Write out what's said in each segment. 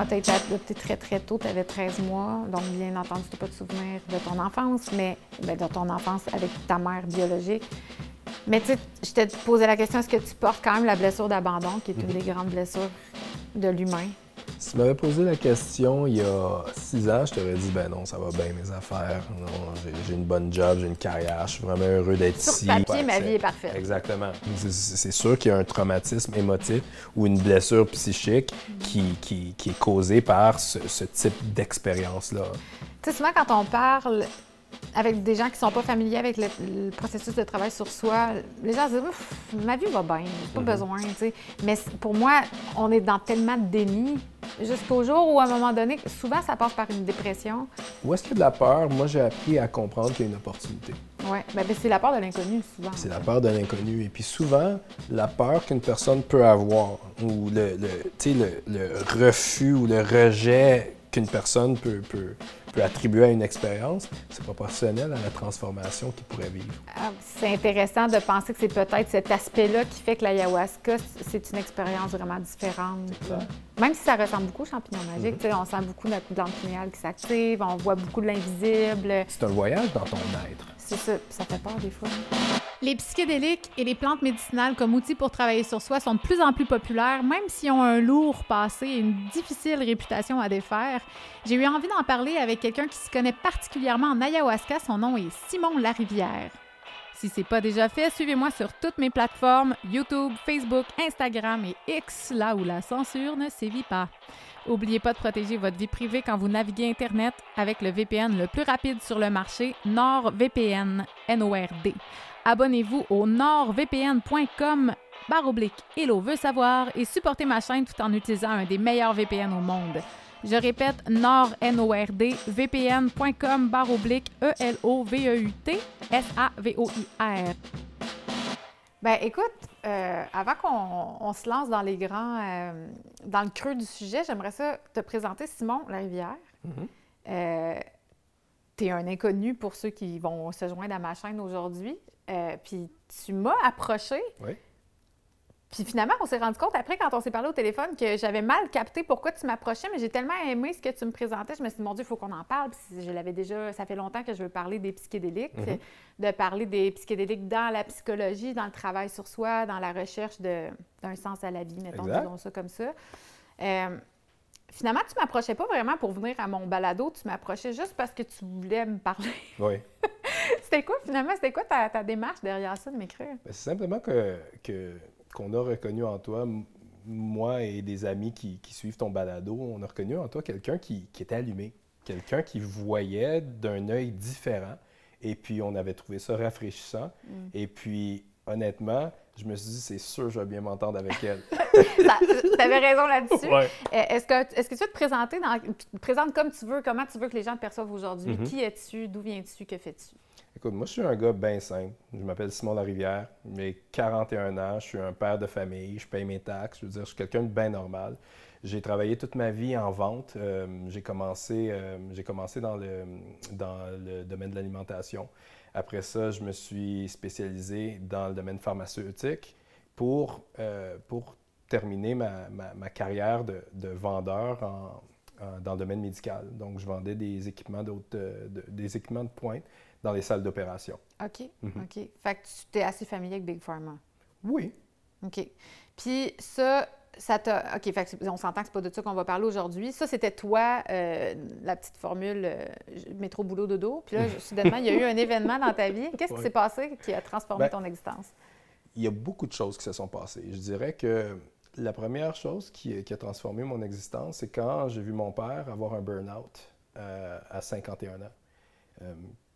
Ah, tu as été adopté très, très tôt, tu avais 13 mois, donc bien entendu, tu n'as pas de souvenir de ton enfance, mais ben, de ton enfance avec ta mère biologique. Mais tu sais, je t'ai posé la question, est-ce que tu portes quand même la blessure d'abandon, qui est une des grandes blessures de l'humain? Si tu m'avais posé la question il y a six ans, je t'aurais dit ben non, ça va bien mes affaires. Non, j'ai- une bonne job, j'ai une carrière, je suis vraiment heureux d'être Sur ici. papier, Ouais, ma vie est parfaite. Exactement. C'est- C'est sûr qu'il y a un traumatisme émotif ou une blessure psychique qui, qui- qui est causée par ce, ce type d'expérience-là. Tu sais, souvent, quand on parle avec des gens qui ne sont pas familiers avec le, le processus de travail sur soi, les gens se disent Ouf, ma vie va bien, j'ai pas besoin. tu sais. Mais pour moi, on est dans tellement de déni jusqu'au jour où, à un moment donné, souvent, ça passe par une dépression. Où est-ce qu'il y a de la peur? Moi, j'ai appris à comprendre qu'il y a une opportunité. Oui, ben, ben, c'est la peur de l'inconnu, souvent. C'est la peur de l'inconnu. Et puis souvent, la peur qu'une personne peut avoir, ou le, le, le refus ou le rejet qu'une personne peut, peut, peut attribuer à une expérience, c'est proportionnel à la transformation qu'il pourrait vivre. Ah, C'est intéressant de penser que c'est peut-être cet aspect-là qui fait que l'ayahuasca, c'est une expérience vraiment différente. Même si ça ressemble beaucoup au champignon magique, tu sais, on sent beaucoup notre glande pinéale qui s'active, on voit beaucoup de l'invisible. C'est un voyage dans ton être. Ça fait peur des fois. Les psychédéliques et les plantes médicinales comme outils pour travailler sur soi sont de plus en plus populaires, même s'ils ont un lourd passé et une difficile réputation à défaire. J'ai eu envie d'en parler avec quelqu'un qui se connaît particulièrement en ayahuasca. Son nom est Simon Larivière. Si c'est pas déjà fait, suivez-moi sur toutes mes plateformes YouTube, Facebook, Instagram et X, là où la censure ne sévit pas. N'oubliez pas de protéger votre vie privée quand vous naviguez Internet avec le VPN le plus rapide sur le marché, NordVPN, N-O-R-D. Abonnez-vous au nordvpn.com barre oblique Hello veut savoir et supportez ma chaîne tout en utilisant un des meilleurs VPN au monde. Je répète, nord, N-O-R-D, vpn.com barre oblique E-L-O-V-E-U-T S-A-V-O-I-R. Ben écoute, euh, avant qu'on on se lance dans les grands, euh, dans le creux du sujet, j'aimerais ça te présenter Simon Larivière. Euh, tu es un inconnu pour ceux qui vont se joindre à ma chaîne aujourd'hui. Puis tu m'as approché. Oui. Puis finalement, on s'est rendu compte après, quand on s'est parlé au téléphone, que j'avais mal capté pourquoi tu m'approchais, mais j'ai tellement aimé ce que tu me présentais. Je me suis dit, mon Dieu, il faut qu'on en parle. Puis je l'avais déjà, ça fait longtemps que je veux parler des psychédéliques, Mhm. de parler des psychédéliques dans la psychologie, dans le travail sur soi, dans la recherche d'un sens à la vie, mettons, disons ça comme ça. Euh, finalement, tu m'approchais pas vraiment pour venir à mon balado, tu m'approchais juste parce que tu voulais me parler. Oui. C'était quoi finalement? C'était quoi ta, ta démarche derrière ça de m'écrire? Ben, C'est simplement que, que- qu'on a reconnu en toi, moi et des amis qui, qui suivent ton balado, on a reconnu en toi quelqu'un qui, qui était allumé, quelqu'un qui voyait d'un œil différent. Et puis, on avait trouvé ça rafraîchissant. Et puis, honnêtement, je me suis dit, c'est sûr, je vais bien m'entendre avec elle. Tu avais raison là-dessus. Ouais. Euh, Est-ce que, est-ce que tu veux te présenter, dans, tu te présentes comme tu veux, comment tu veux que les gens te perçoivent aujourd'hui? Mhm. Qui es-tu? D'où viens-tu? Que fais-tu? Écoute, moi, je suis un gars bien simple. Je m'appelle Simon Larivière. J'ai 41 ans. Je suis un père de famille. Je paye mes taxes. Je veux dire, je suis quelqu'un de bien normal. J'ai travaillé toute ma vie en vente. Euh, j'ai commencé, euh, dans, le, domaine de l'alimentation. Après ça, je me suis spécialisé dans le domaine pharmaceutique pour, euh, terminer ma, carrière de, de vendeur en- dans le domaine médical. Donc, je vendais des équipements, de- des équipements de pointe dans les salles d'opération. OK. Mhm. OK. Fait que tu es assez familier avec Big Pharma. Oui. OK. Puis ça, ça t'a. OK, fait que on s'entend que c'est pas de ça qu'on va parler aujourd'hui. Ça, c'était toi, euh, la petite formule euh, métro, boulot, dodo. Puis là, soudainement, il y a eu un événement dans ta vie. Qu'est-ce qui Ouais. s'est passé qui a transformé Ben, ton existence? Il y a beaucoup de choses qui se sont passées. Je dirais que la première chose qui, qui a transformé mon existence, c'est quand j'ai vu mon père avoir un burn-out euh, à 51 ans.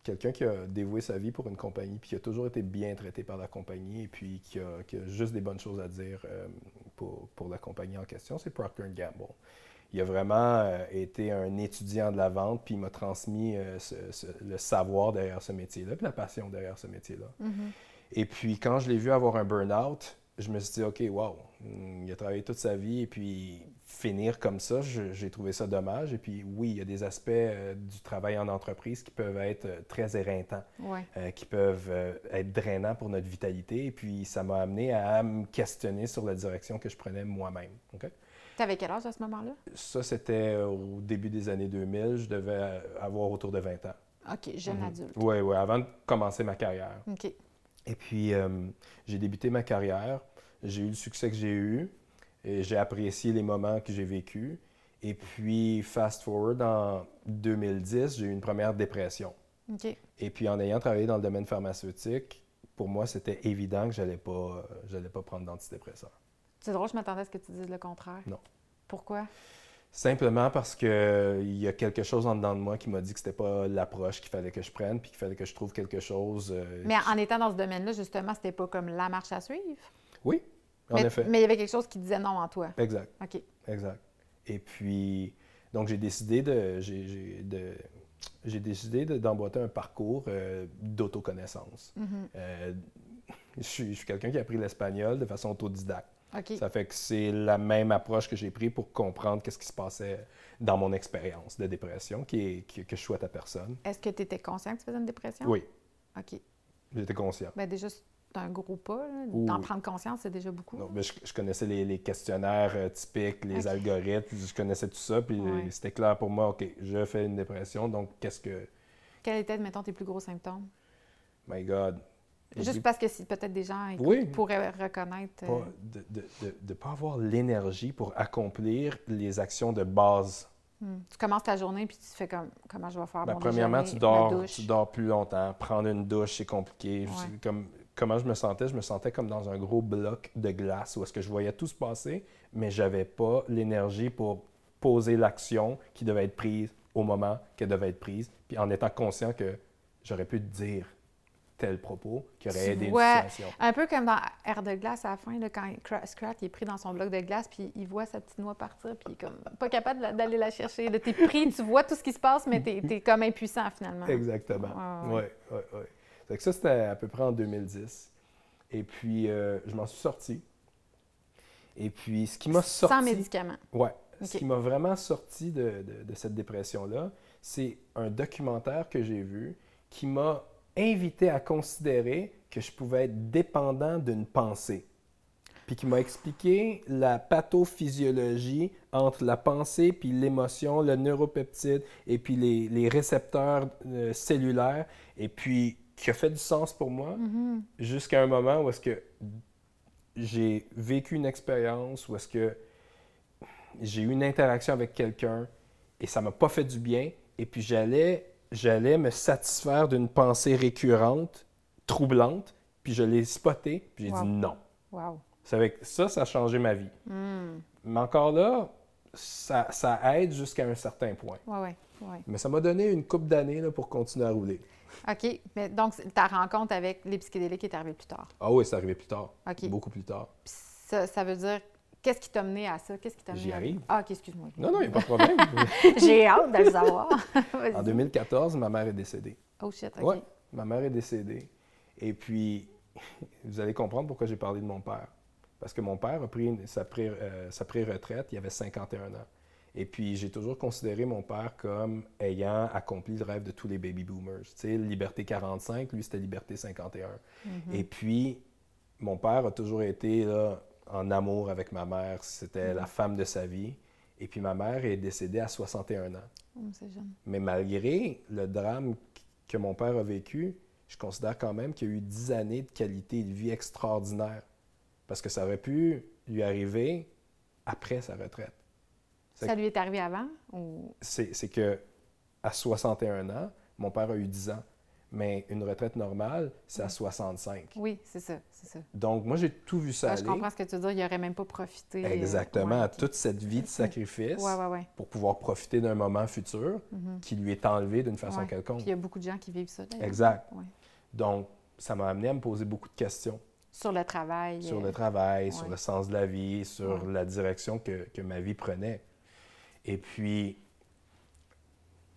Quelqu'un qui a dévoué sa vie pour une compagnie, puis qui a toujours été bien traité par la compagnie, et puis qui a, qui a juste des bonnes choses à dire euh, pour, pour la compagnie en question, c'est Procter Gamble. Il a vraiment euh, été un étudiant de la vente, puis il m'a transmis euh, ce- ce- le savoir derrière ce métier-là, puis la passion derrière ce métier-là. Et puis, quand je l'ai vu avoir un burn-out, je me suis dit, OK, wow, Il a travaillé toute sa vie et puis finir comme ça, j'ai trouvé ça dommage. Et puis oui, il y a des aspects euh, du travail en entreprise qui peuvent être euh, très éreintants, euh, qui peuvent être drainants pour notre vitalité. Et puis ça m'a amené à me questionner sur la direction que je prenais moi-même. Tu avais quel âge à ce moment-là? Ça, c'était au début des années 2000. Je devais avoir autour de 20 ans. OK, jeune mhm. adulte. Oui, oui, avant de commencer ma carrière. OK. Et puis, j'ai débuté ma carrière. J'ai eu le succès que j'ai eu. J'ai apprécié les moments que j'ai vécus. Et puis, fast forward, en 2010, j'ai eu une première dépression. Et puis, en ayant travaillé dans le domaine pharmaceutique, pour moi, c'était évident que je n'allais pas, pas prendre d'antidépresseurs. C'est drôle, je m'attendais à ce que tu dises le contraire. Non. Pourquoi? Simplement parce qu'il y a quelque chose en dedans de moi qui m'a dit que c'était pas l'approche qu'il fallait que je prenne, puis qu'il fallait que je trouve quelque chose. Euh, Mais en étant dans ce domaine-là, justement, c'était pas comme la marche à suivre? Oui, mais, effet. Mais il y avait quelque chose qui disait non en toi. Exact. OK. Exact. Et puis, donc, j'ai décidé de. J'ai, décidé d'emboîter un parcours euh, d'autoconnaissance. Mm-hmm. Euh, je suis, quelqu'un qui a appris l'espagnol de façon autodidacte. OK. Ça fait que c'est la même approche que j'ai prise pour comprendre qu'est-ce qui se passait dans mon expérience de dépression qui est, que je souhaite à personne. Est-ce que tu étais conscient que tu faisais une dépression? Oui. OK. J'étais conscient. Bien, déjà, un gros pas. D'en prendre conscience, c'est déjà beaucoup. Non, mais je, connaissais les, questionnaires euh, typiques, les algorithmes, je connaissais tout ça, puis c'était clair pour moi, OK, je fais une dépression, donc qu'est-ce que... Quels étaient, mettons, tes plus gros symptômes? My God. Juste parce que si peut-être des gens pourraient reconnaître... Euh, de ne pas avoir l'énergie pour accomplir les actions de base. Hmm. Tu commences ta journée puis tu te fais comme comment je vais faire ben, mon Premièrement, tu dors, tu dors plus longtemps. Prendre une douche, c'est compliqué. Comme comment je me sentais, je me sentais comme dans un gros bloc de glace où est-ce que je voyais tout se passer, mais j'avais pas l'énergie pour poser l'action qui devait être prise au moment qu'elle devait être prise, puis en étant conscient que j'aurais pu dire tel propos qui aurait aidé une situation. Un peu comme dans Air de glace à la fin, quand Scrat est pris dans son bloc de glace, puis il voit sa petite noix partir, puis il est comme pas capable d'aller la chercher. Tu es pris, tu vois tout ce qui se passe, mais tu es, comme impuissant finalement. Exactement. Oui, oui, oui ça, c'était à peu près en 2010. Et puis, euh, je m'en suis sorti. Et puis, ce qui m'a sorti... Sans médicaments? Oui. Ce qui m'a vraiment sorti de, cette dépression-là, c'est un documentaire que j'ai vu qui m'a invité à considérer que je pouvais être dépendant d'une pensée. Puis qui m'a expliqué la pathophysiologie entre la pensée puis l'émotion, le neuropeptide et puis les, récepteurs euh, cellulaires. Et puis qui a fait du sens pour moi mm-hmm. jusqu'à un moment où est-ce que j'ai vécu une expérience, où est-ce que j'ai eu une interaction avec quelqu'un et ça m'a pas fait du bien. Et puis j'allais, j'allais me satisfaire d'une pensée récurrente, troublante, puis je l'ai spoté, puis j'ai dit non. Wow. Avec ça, ça a changé ma vie. Mm. Mais encore là, ça, ça aide jusqu'à un certain point. Ouais, ouais, Mais ça m'a donné une coupe d'années pour continuer à rouler. OK. Mais donc, ta rencontre avec les psychédéliques est arrivée plus tard. Ah oui, c'est arrivé plus tard. OK. Beaucoup plus tard. ça, ça veut dire, qu'est-ce qui t'a mené à ça? Qu'est-ce qui t'a J'y arrive. Ah, OK, excuse-moi. Non, non, il n'y a pas de problème. J'ai hâte de le savoir. en 2014, ma mère est décédée. Oh shit, OK. Oui, ma mère est décédée. Et puis, vous allez comprendre pourquoi j'ai parlé de mon père. Parce que mon père a pris sa euh, pré-retraite, il avait 51 ans. Et puis, j'ai toujours considéré mon père comme ayant accompli le rêve de tous les baby boomers. Tu sais, Liberté 45, lui, c'était Liberté 51. Mm-hmm. Et puis, mon père a toujours été là, en amour avec ma mère. C'était la mm-hmm. femme de sa vie. Et puis, ma mère est décédée à 61 ans. Oh, jeune. Mais malgré le drame que mon père a vécu, je considère quand même qu'il y a eu 10 années de qualité de vie extraordinaire. Parce que ça aurait pu lui arriver après sa retraite. Ça lui est arrivé avant? Ou... C'est que à 61 ans, mon père a eu 10 ans. Mais une retraite normale, c'est à 65. Oui, c'est ça, ça, Donc, moi, j'ai tout vu ça Je comprends ce que tu veux dire. Il n'aurait même pas profité. Euh, Exactement, à toute cette vie de sacrifice pour pouvoir profiter d'un moment futur mm-hmm. qui lui est enlevé d'une façon quelconque. Puis il y a beaucoup de gens qui vivent ça. Exact. Donc, ça m'a amené à me poser beaucoup de questions. Sur le travail. Sur le travail, sur le sens de la vie, sur la direction que, que ma vie prenait. Et puis,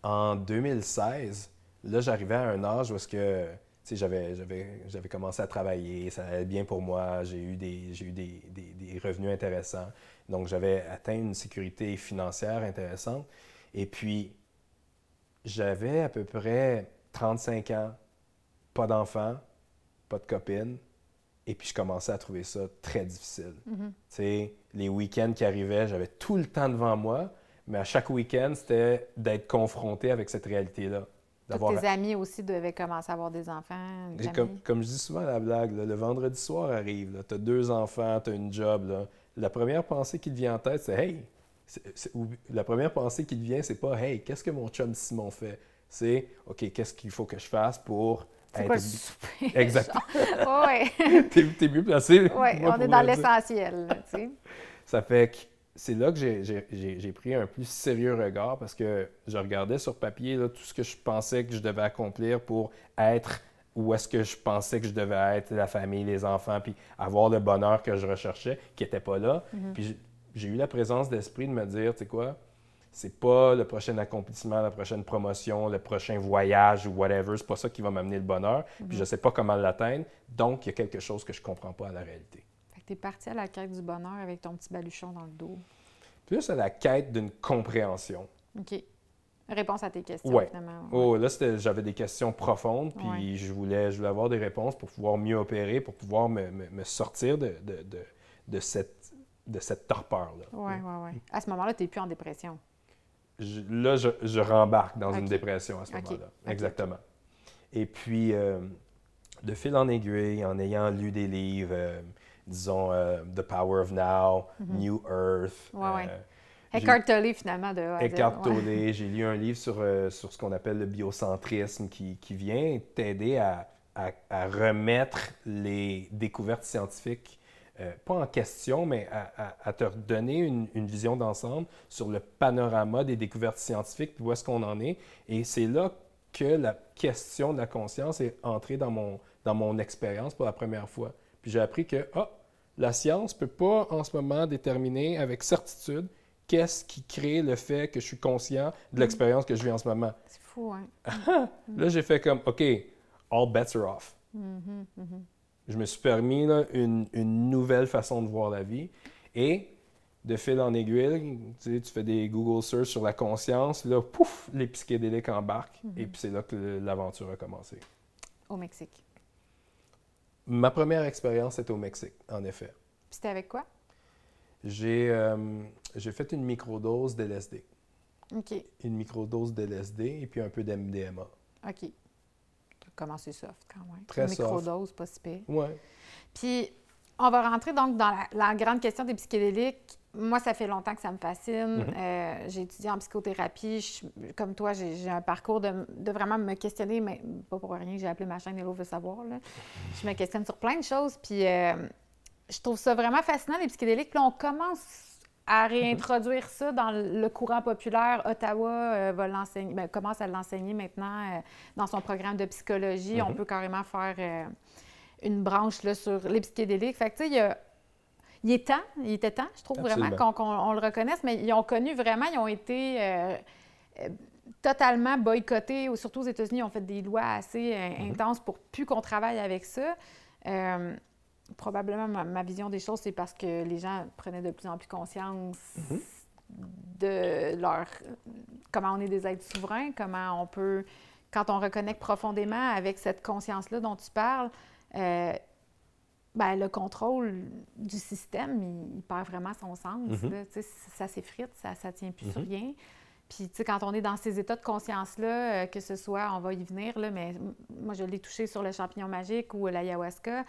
en 2016, là, j'arrivais à un âge où est-ce que j'avais, j'avais, j'avais commencé à travailler, ça allait bien pour moi, j'ai eu des, j'ai eu des, des, des revenus intéressants. Donc, j'avais atteint une sécurité financière intéressante. Et puis, j'avais à peu près 35 ans, pas d'enfants, pas de copine. Et puis, je commençais à trouver ça très difficile. Mhm. Tu sais, les week-ends qui arrivaient, j'avais tout le temps devant moi, mais à chaque week-end, c'était d'être confronté avec cette réalité-là. Tous tes amis aussi devaient commencer à avoir des enfants. Comme, comme je dis souvent à la blague, là, le vendredi soir arrive, tu as deux enfants, tu as une job. là. La première pensée qui te vient en tête, c'est Hey! Ou la première pensée qui te vient, c'est pas Hey, qu'est-ce que mon chum Simon fait? C'est OK, qu'est-ce qu'il faut que je fasse pour C'est être. quoi le souper? Exact. oui, T'es mieux placé. moi, on est dans l'essentiel. là, tu sais. Ça fait que c'est là que j'ai- pris un plus sérieux regard parce que je regardais sur papier là, tout ce que je pensais que je devais accomplir pour être où est-ce que je pensais que je devais être, la famille, les enfants, puis avoir le bonheur que je recherchais, qui n'était pas là. Puis j'ai- eu la présence d'esprit de me dire, tu sais quoi, c'est pas le prochain accomplissement, la prochaine promotion, le prochain voyage ou whatever, c'est pas ça qui va m'amener le bonheur, puis je sais pas comment l'atteindre, donc il y a quelque chose que je comprends pas à la réalité. Que t'es parti à la quête du bonheur avec ton petit baluchon dans le dos. Plus à la quête d'une compréhension. OK. Réponse à tes questions, Ouais. finalement. Oh, là, j'avais des questions profondes, puis Ouais. je, voulais, je voulais avoir des réponses pour pouvoir mieux opérer, pour pouvoir me, me- me sortir de, de, de, de cette, de cette torpeur-là. Oui, oui, oui. À ce moment-là, tu n'es plus en dépression. Je- là, je, je rembarque dans une dépression à ce moment-là. Exactement. Et puis, euh, de fil en aiguille, en ayant lu des livres, euh, disons euh, The Power of Now, New Earth, Mhm. Ouais, ouais. euh, Eckhart Tolle, finalement, de A à Z, Eckhart ouais. Tolle, j'ai lu un livre sur, euh, sur ce qu'on appelle le biocentrisme qui, qui vient t'aider à, à- à remettre les découvertes scientifiques, euh, pas en question, mais à, te redonner une, une vision d'ensemble sur le panorama des découvertes scientifiques, puis où est-ce qu'on en est. Et c'est là que la question de la conscience est entrée dans mon, dans mon expérience pour la première fois. Puis j'ai appris que, ah, la science ne peut pas en ce moment déterminer avec certitude qu'est-ce qui crée le fait que je suis conscient de l'expérience que je vis en ce moment. C'est fou, hein? Là, j'ai fait comme, OK, all bets are off. Je me suis permis là, une, une nouvelle façon de voir la vie. Et de fil en aiguille, tu, sais, tu fais des Google search sur la conscience, là, pouf, les psychédéliques embarquent. Et puis c'est là que l'aventure a commencé. Au Mexique. Ma première expérience était au Mexique, en effet. Puis c'était avec quoi? J'ai euh, fait une microdose d'LSD. OK. Une microdose d'LSD et puis un peu d'MDMA. OK. Comment c'est soft, quand même. Très Une soft. microdose, pas si pire. Ouais. Puis, on va rentrer donc dans la, la grande question des psychédéliques. Moi, ça fait longtemps que ça me fascine. Mhm. Euh, j'ai étudié en psychothérapie. Je- comme toi, j'ai un parcours de, de vraiment me questionner, mais pas pour rien que j'ai appelé ma chaîne Hello veut savoir. là. Je me questionne sur plein de choses. Puis, euh, je trouve ça vraiment fascinant, les psychédéliques. Puis là, on commence à réintroduire ça dans le courant populaire. Ottawa euh, va l'enseigner, ben, commence à l'enseigner maintenant dans son programme de psychologie. On Mhm. peut carrément faire une branche là, sur les psychédéliques. Fait que, tu sais, il y a- il est temps, il était temps, je trouve vraiment Absolument. qu'on qu'on- on le reconnaisse, mais ils ont connu vraiment, ils ont été euh, euh, totalement boycottés, ou surtout aux États-Unis, ils ont fait des lois assez euh, Mhm. intenses pour plus qu'on travaille avec ça. Probablement, ma, ma vision des choses, c'est parce que les gens prenaient de plus en plus conscience Mhm. de leur comment on est des êtres souverains, comment on peut, quand on reconnecte profondément avec cette conscience-là dont tu parles, euh, ben, le contrôle du système, il, il perd vraiment son sens. Là. Tu sais, ça s'effrite, ça ne tient plus sur Mhm. rien. Puis, tu sais, quand on est dans ces états de conscience-là, euh, que ce soit, on va y venir, là, mais moi, je l'ai touché sur le champignon magique ou l'ayahuasca,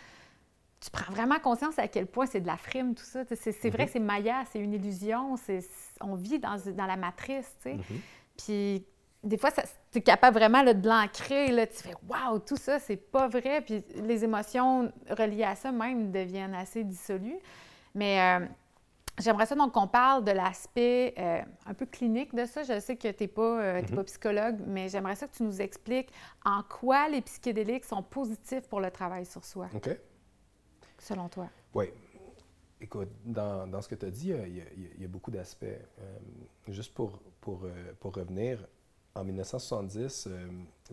tu prends vraiment conscience à quel point c'est de la frime, tout ça. C'est vrai Mhm. que c'est Maya, c'est une illusion, on vit dans, dans la matrice, tu sais. Mhm. Puis des fois, tu es capable vraiment là, de l'ancrer. là. Tu fais Waouh, tout ça, c'est pas vrai. Puis les émotions reliées à ça même deviennent assez dissolues. Mais euh, j'aimerais ça donc qu'on parle de l'aspect euh, un peu clinique de ça. Je sais que tu n'es pas, euh, Mhm. pas psychologue, mais j'aimerais ça que tu nous expliques en quoi les psychédéliques sont positifs pour le travail sur soi, OK? selon toi. Oui. Écoute, dans, dans ce que tu as dit, il y y, a- il y a beaucoup d'aspects. Euh, juste pour, pour, pour revenir, en 1970, euh,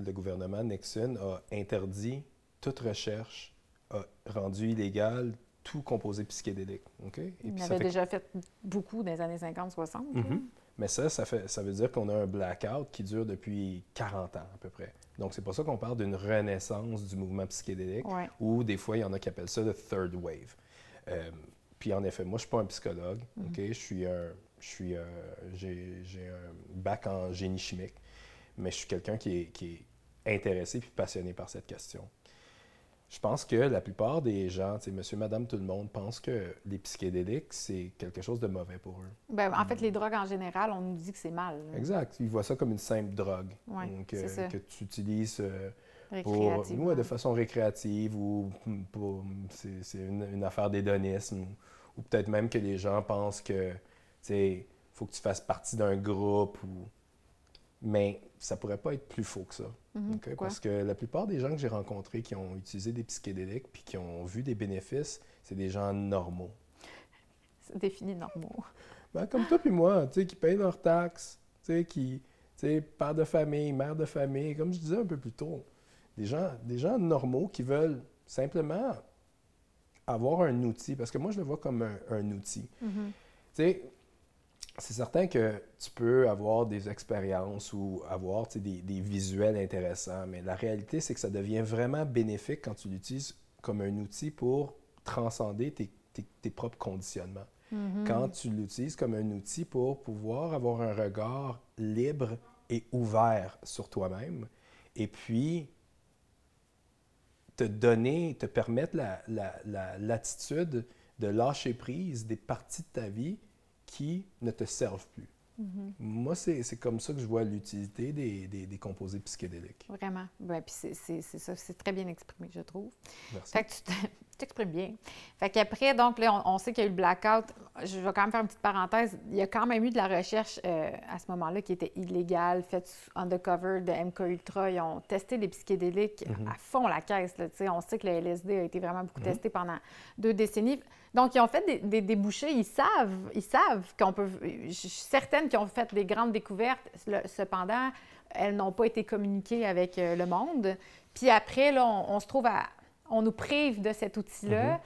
le gouvernement Nixon a interdit toute recherche a rendu illégal tout composé psychédélique. OK? Et Il puis avait fait- déjà fait beaucoup dans les années 50-60. Mhm. Mais ça, ça, fait, ça veut dire qu'on a un blackout qui dure depuis 40 ans à peu près. Donc, c'est pour ça qu'on parle d'une renaissance du mouvement psychédélique, Ouais. ou des fois, il y en a qui appellent ça le third wave. Euh, puis, en effet, moi, je ne suis pas un psychologue. OK? Je suis un. Je suis, euh, j'ai, j'ai un bac en génie chimique, mais je suis quelqu'un qui est, qui est intéressé puis passionné par cette question. Je pense que la plupart des gens, tu monsieur, madame, tout le monde, pensent que les psychédéliques, c'est quelque chose de mauvais pour eux. Ben, en fait, les drogues en général, on nous dit que c'est mal. là. Exact. Ils voient ça comme une simple drogue Ouais, donc, euh, ça. que tu utilises euh, pour, ouais, de façon récréative ou pour, c'est, une, une affaire d'hédonisme ou, ou peut-être même que les gens pensent que il faut que tu fasses partie d'un groupe ou mais ça pourrait pas être plus faux que ça. Mhm? Parce que la plupart des gens que j'ai rencontrés qui ont utilisé des psychédéliques puis qui ont vu des bénéfices, c'est des gens normaux. C'est défini normaux. Ben, comme toi puis moi, tu sais, qui payent leurs taxes, tu sais, qui, tu sais, père de famille, mère de famille, comme je disais un peu plus tôt. Des gens, des gens normaux qui veulent simplement avoir un outil, parce que moi, je le vois comme un, un outil. Mhm. Tu sais, c'est certain que tu peux avoir des expériences ou avoir des, des visuels intéressants, mais la réalité, c'est que ça devient vraiment bénéfique quand tu l'utilises comme un outil pour transcender tes, tes- tes propres conditionnements. Mhm. Quand tu l'utilises comme un outil pour pouvoir avoir un regard libre et ouvert sur toi-même, et puis te donner, te permettre la, la- la- l'attitude de lâcher prise des parties de ta vie qui ne te servent plus. Mhm. Moi, c'est comme ça que je vois l'utilité des, des- des composés psychédéliques. Vraiment. Ben, puis c'est, ça, c'est très bien exprimé, je trouve. Merci. Fait que tu te- tu t'exprimes bien. Fait qu'après, donc là, on, on sait qu'il y a eu le blackout. Je vais quand même faire une petite parenthèse. Il y a quand même eu de la recherche euh, à ce moment-là qui était illégale, faite undercover de MK Ultra. Ils ont testé les psychédéliques Mhm. à fond la caisse. Là, on sait que le LSD a été vraiment beaucoup Mhm. testé pendant deux décennies. Donc, ils ont fait des, des débouchés. Ils savent, ils savent qu'on peut. Je suis certaine qu'ils ont fait des grandes découvertes. Cependant, elles n'ont pas été communiquées avec euh, le monde. Puis après, là, on, on se trouve à. On nous prive de cet outil-là.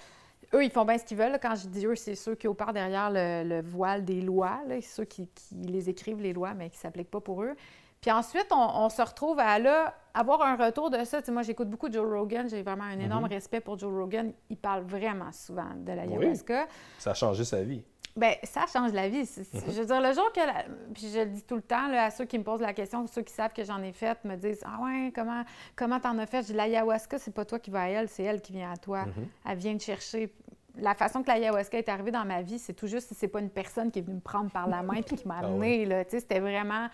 Eux, ils font bien ce qu'ils veulent. Quand je dis eux, c'est ceux qui opèrent derrière le, le voile des lois, là, ceux qui, qui les écrivent, les lois, mais qui ne s'appliquent pas pour eux. Puis ensuite, on, on se retrouve à là, avoir un retour de ça. Tu sais, moi, j'écoute beaucoup Joe Rogan. J'ai vraiment un énorme Mhm. respect pour Joe Rogan. Il parle vraiment souvent de l'ayahuasca. Ça a changé sa vie. Bien, ça change la vie. Mhm. Je veux dire, le jour que. la- Puis je le dis tout le temps là, à ceux qui me posent la question, ceux qui savent que j'en ai fait, me disent Ah ouais, comment comment t'en as fait Je dis L'ayahuasca, c'est pas toi qui vas à elle, c'est elle qui vient à toi. Mhm. Elle vient te chercher. La façon que l'ayahuasca est arrivée dans ma vie, c'est tout juste si c'est pas une personne qui est venue me prendre par la main puis qui m'a Ah amenée. là. Tu sais, C'était vraiment.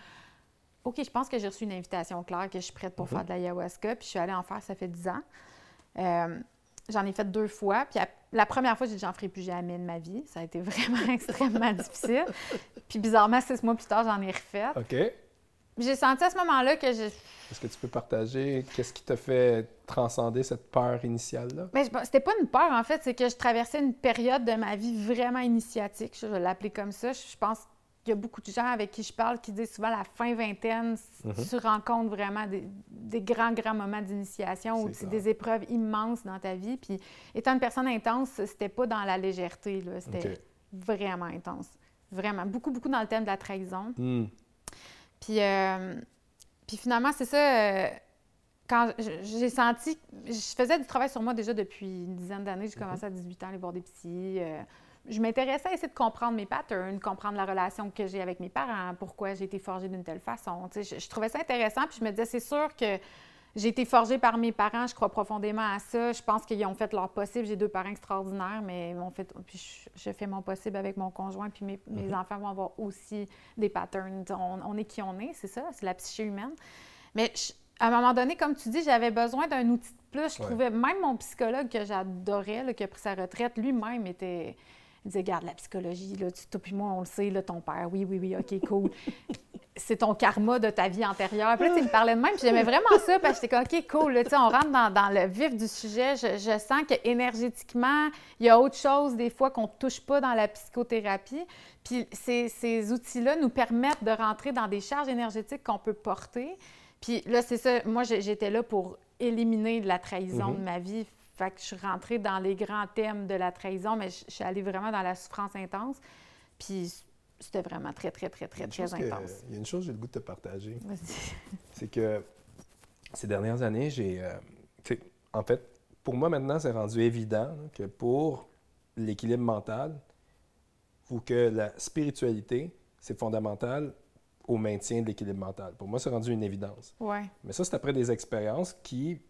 OK, je pense que j'ai reçu une invitation claire que je suis prête pour Mhm. faire de l'ayahuasca, puis je suis allée en faire, ça fait 10 ans. Euh, J'en ai fait deux fois. Puis la première fois, j'ai dit, j'en ferai plus jamais de ma vie. Ça a été vraiment extrêmement difficile. Puis bizarrement, six mois plus tard, j'en ai refait. OK. J'ai senti à ce moment-là que je... Est-ce que tu peux partager qu'est-ce qui t'a fait transcender cette peur initiale-là? Mais je- c'était pas une peur, en fait. C'est que je traversais une période de ma vie vraiment initiatique. Je vais l'appeler comme ça. Je pense qu'il y a beaucoup de gens avec qui je parle qui disent souvent la fin vingtaine, Mhm. tu rencontres vraiment des, des grands, grands moments d'initiation ou des épreuves immenses dans ta vie. Puis étant une personne intense, c'était pas dans la légèreté. là. C'était vraiment intense. Vraiment. Beaucoup, beaucoup dans le thème de la trahison. Hmm. Puis, euh, puis finalement, c'est ça. euh, quand j'ai senti. Je faisais du travail sur moi déjà depuis une dizaine d'années. J'ai commencé à 18 ans à aller voir des psys. euh, je m'intéressais à essayer de comprendre mes patterns, comprendre la relation que j'ai avec mes parents, pourquoi j'ai été forgée d'une telle façon. Tu sais, Je, je trouvais ça intéressant. Puis je me disais, c'est sûr que j'ai été forgée par mes parents. Je crois profondément à ça. Je pense qu'ils ont fait leur possible. J'ai deux parents extraordinaires, mais ils m'ont fait. Puis je, je fais mon possible avec mon conjoint. Puis mes, mes Mhm. enfants vont avoir aussi des patterns. On, on est qui on est, c'est ça, c'est la psyché humaine. Mais je- à un moment donné, comme tu dis, j'avais besoin d'un outil de plus. Je Ouais. trouvais même mon psychologue que j'adorais, qui a pris sa retraite, lui-même était. Il disait, garde la psychologie, là, tu, toi puis moi, on le sait, là, ton père, oui, oui, oui, OK, cool. c'est ton karma de ta vie antérieure. Puis là, tu me parlait de même, puis j'aimais vraiment ça, parce que j'étais comme, OK, cool, là, on rentre dans, dans le vif du sujet. Je, je sens que énergétiquement, il y a autre chose, des fois, qu'on ne touche pas dans la psychothérapie. Puis ces, ces outils-là nous permettent de rentrer dans des charges énergétiques qu'on peut porter. Puis là, c'est ça, moi, j'étais là pour éliminé la trahison Mhm. de ma vie. Fait que je suis rentrée dans les grands thèmes de la trahison, mais je, je suis allée vraiment dans la souffrance intense. Puis c'était vraiment très, très, très, très, très que- intense. Il y a une chose que j'ai le goût de te partager. Vas-y. c'est que ces dernières années, j'ai. euh, en fait, pour moi maintenant, c'est rendu évident là, que pour l'équilibre mental ou que la spiritualité, c'est fondamental au maintien de l'équilibre mental. Pour moi, c'est rendu une évidence. Ouais. Mais ça, c'est après des expériences qui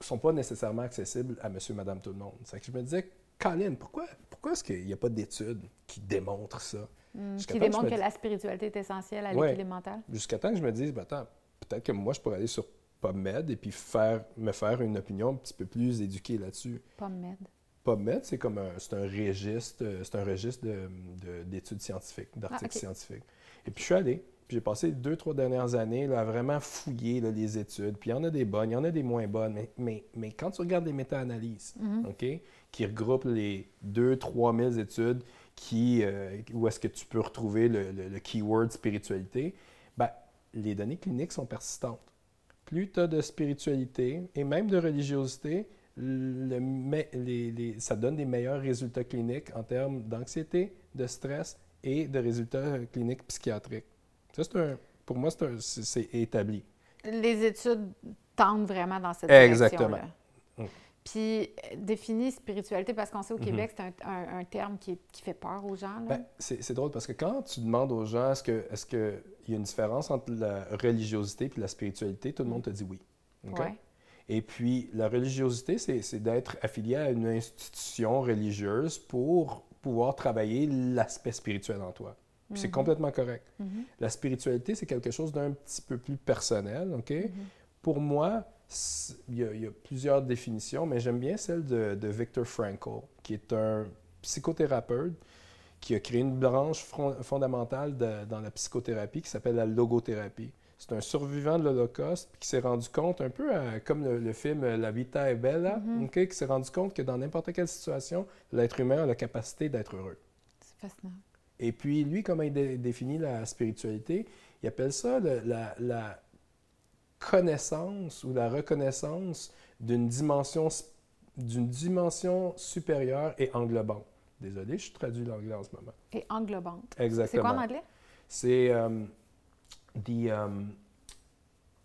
sont pas nécessairement accessibles à monsieur, madame, tout le monde. C'est que je me disais, Colin, pourquoi, pourquoi est-ce qu'il n'y a pas d'études qui démontrent ça? Mm, Jusqu'à Qui temps que dis- la spiritualité est essentielle à Ouais. l'équilibre mental? Jusqu'à temps que je me dise, ben, attends, peut-être que moi, je pourrais aller sur PubMed et puis faire, me faire une opinion un petit peu plus éduquée là-dessus. Pomme med. PubMed, c'est comme un, c'est un registre, euh, c'est un registre de- d'études scientifiques, d'articles Ah, scientifiques. Et puis je suis allé, puis j'ai passé les deux, trois dernières années là, à vraiment fouiller là, les études. Puis il y en a des bonnes, il y en a des moins bonnes, mais, mais, mais quand tu regardes les méta-analyses, Mhm. OK, qui regroupent les 2 3 000 études qui, euh, où est-ce que tu peux retrouver le, le- le keyword spiritualité, ben, les données cliniques sont persistantes. Plus tu as de spiritualité et même de religiosité, le me- les- les- ça donne des meilleurs résultats cliniques en termes d'anxiété, de stress et de résultats cliniques psychiatriques. Ça, c'est un, pour moi, c'est un- c'est c'est établi. Les études tendent vraiment dans cette Exactement. direction-là. Mm. Puis, euh, définis spiritualité, parce qu'on sait au Mhm. Québec, c'est un, un- un terme qui, est- qui fait peur aux gens. là. Ben, c'est c'est drôle parce que quand tu demandes aux gens est-ce que est-ce que il y a une différence entre la religiosité et la spiritualité, tout le monde te dit oui. OK? Ouais. Et puis la religiosité, c'est c'est d'être affilié à une institution religieuse pour pouvoir travailler l'aspect spirituel en toi. Puis c'est Mhm. complètement correct. Mhm. La spiritualité, c'est quelque chose d'un petit peu plus personnel, OK? Mhm. Pour moi, il y, a, il y a plusieurs définitions, mais j'aime bien celle de, de Viktor Frankl, qui est un psychothérapeute qui a créé une branche fondamentale de- dans la psychothérapie qui s'appelle la logothérapie. C'est un survivant de l'Holocauste qui s'est rendu compte, un peu à- comme le, le film La Vita è Bella, Mhm. OK, qui s'est rendu compte que dans n'importe quelle situation, l'être humain a la capacité d'être heureux. C'est fascinant. Et puis, lui, comment il dé- définit la spiritualité, il appelle ça le- la, la connaissance ou la reconnaissance d'une dimension, d'une dimension supérieure et englobante. Désolé, je traduis l'anglais en ce moment. Et englobante. C'est Exactement. quoi en anglais? C'est um, the, um,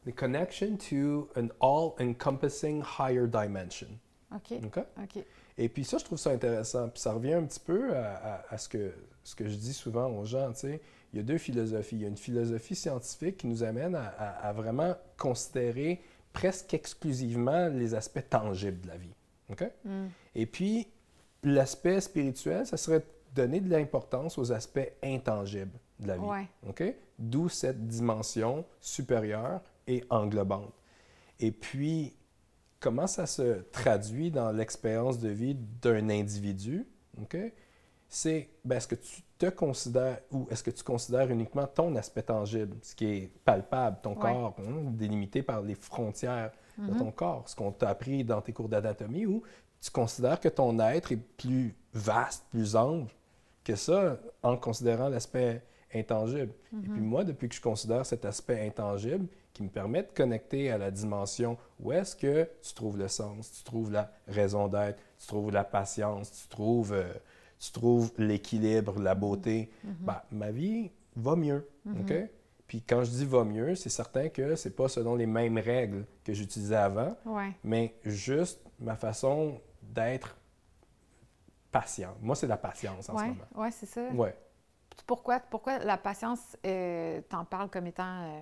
the connection to an all-encompassing higher dimension. OK. OK? OK. Et puis ça, je trouve ça intéressant. Puis ça revient un petit peu à, à- à ce, que, ce que je dis souvent aux gens. tu sais. Il y a deux philosophies. Il y a une philosophie scientifique qui nous amène à vraiment considérer presque exclusivement les aspects tangibles de la vie. OK? Mm. Et puis, l'aspect spirituel, ça serait donner de l'importance aux aspects intangibles de la vie. Ouais. D'où cette dimension supérieure et englobante. Et puis, comment ça se traduit dans l'expérience de vie d'un individu? OK? C'est, ben, est-ce que tu te considères, ou est-ce que tu considères uniquement ton aspect tangible, ce qui est palpable, ton Ouais. corps, hein, délimité par les frontières de Mhm. ton corps, ce qu'on t'a appris dans tes cours d'anatomie, ou tu considères que ton être est plus vaste, plus ample que ça, en considérant l'aspect intangible. Et puis moi, depuis que je considère cet aspect intangible, qui me permet de connecter à la dimension où est-ce que tu trouves le sens, tu trouves la raison d'être, tu trouves la patience, tu trouves, euh, tu trouves l'équilibre, la beauté, ben, ma vie va mieux. OK? Puis quand je dis va mieux, c'est certain que c'est pas selon les mêmes règles que j'utilisais avant, Ouais. mais juste ma façon d'être patient. Moi, c'est la patience en ce moment. Ouais, c'est ça. Ouais. Pourquoi, pourquoi la patience, euh, t'en parles comme étant euh,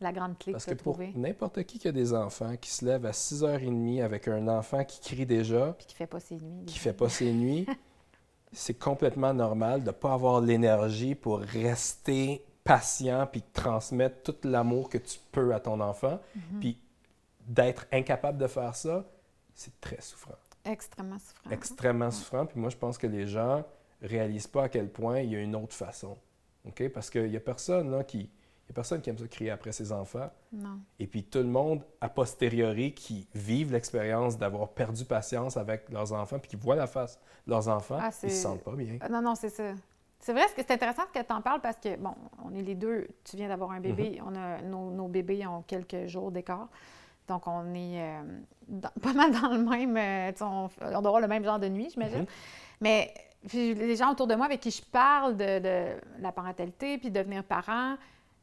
la grande clé Parce que pour n'importe qui qui a des enfants, qui se lève à 6h30 avec un enfant qui crie déjà, puis qui fait pas ses nuits. qui fait pas ses nuits, c'est complètement normal de ne pas avoir l'énergie pour rester patient puis transmettre tout l'amour que tu peux à ton enfant. Mhm. Puis d'être incapable de faire ça, c'est très souffrant. Extrêmement souffrant. Extrêmement souffrant. Puis moi, je pense que les gens réalisent pas à quel point il y a une autre façon. OK? Parce qu'il y a personne là, qui... Il y a personne qui aime ça crier après ses enfants. Non. Et puis tout le monde, a posteriori, qui vivent l'expérience d'avoir perdu patience avec leurs enfants, puis qui voient la face de leurs enfants, Ah, ils se sentent pas bien. Ah, Non, non, c'est ça. C'est vrai, c'est intéressant que tu en parles? Parce que, bon, on est les deux, tu viens d'avoir un bébé, Mm-hmm. on a, nos, nos bébés ont quelques jours d'écart. Donc, on est euh, pas mal dans le même. Euh, on, on, doit avoir le même genre de nuit, j'imagine. Mm-hmm. Mais les gens autour de moi avec qui je parle de, la parentalité puis de devenir parent,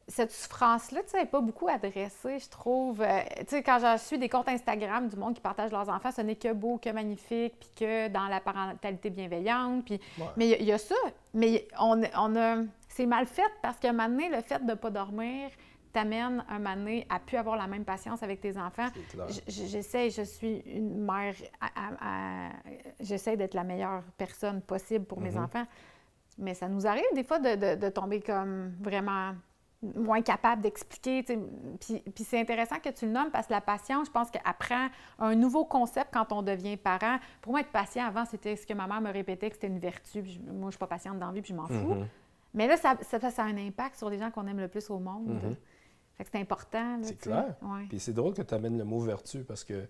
cette souffrance-là, tu sais, n'est pas beaucoup adressée, je trouve. Euh, tu sais, quand je suis des comptes Instagram du monde qui partagent leurs enfants, ce n'est que beau, que magnifique, puis que dans la parentalité bienveillante. Puis... Mais il y, a ça. Mais on, on a... C'est mal fait parce qu'à un moment donné, le fait de ne pas dormir, t'amène un donné à plus avoir la même patience avec tes enfants. J'essaie, je suis une mère, j'essaie d'être la meilleure personne possible pour mes mm-hmm. enfants. Mais ça nous arrive des fois de, tomber comme vraiment moins capable d'expliquer. Puis, puis c'est intéressant que tu le nommes parce que la patience, je pense qu'elle prend un nouveau concept quand on devient parent. Pour moi, être patient avant, c'était ce que ma mère me répétait que c'était une vertu. moi, je ne suis pas patiente dans la vie, puis je m'en fous. Mm-hmm. Mais là, ça, ça, ça, a un impact sur les gens qu'on aime le plus au monde. Que c'est important. C'est clair. Puis c'est drôle que tu amènes le mot vertu parce que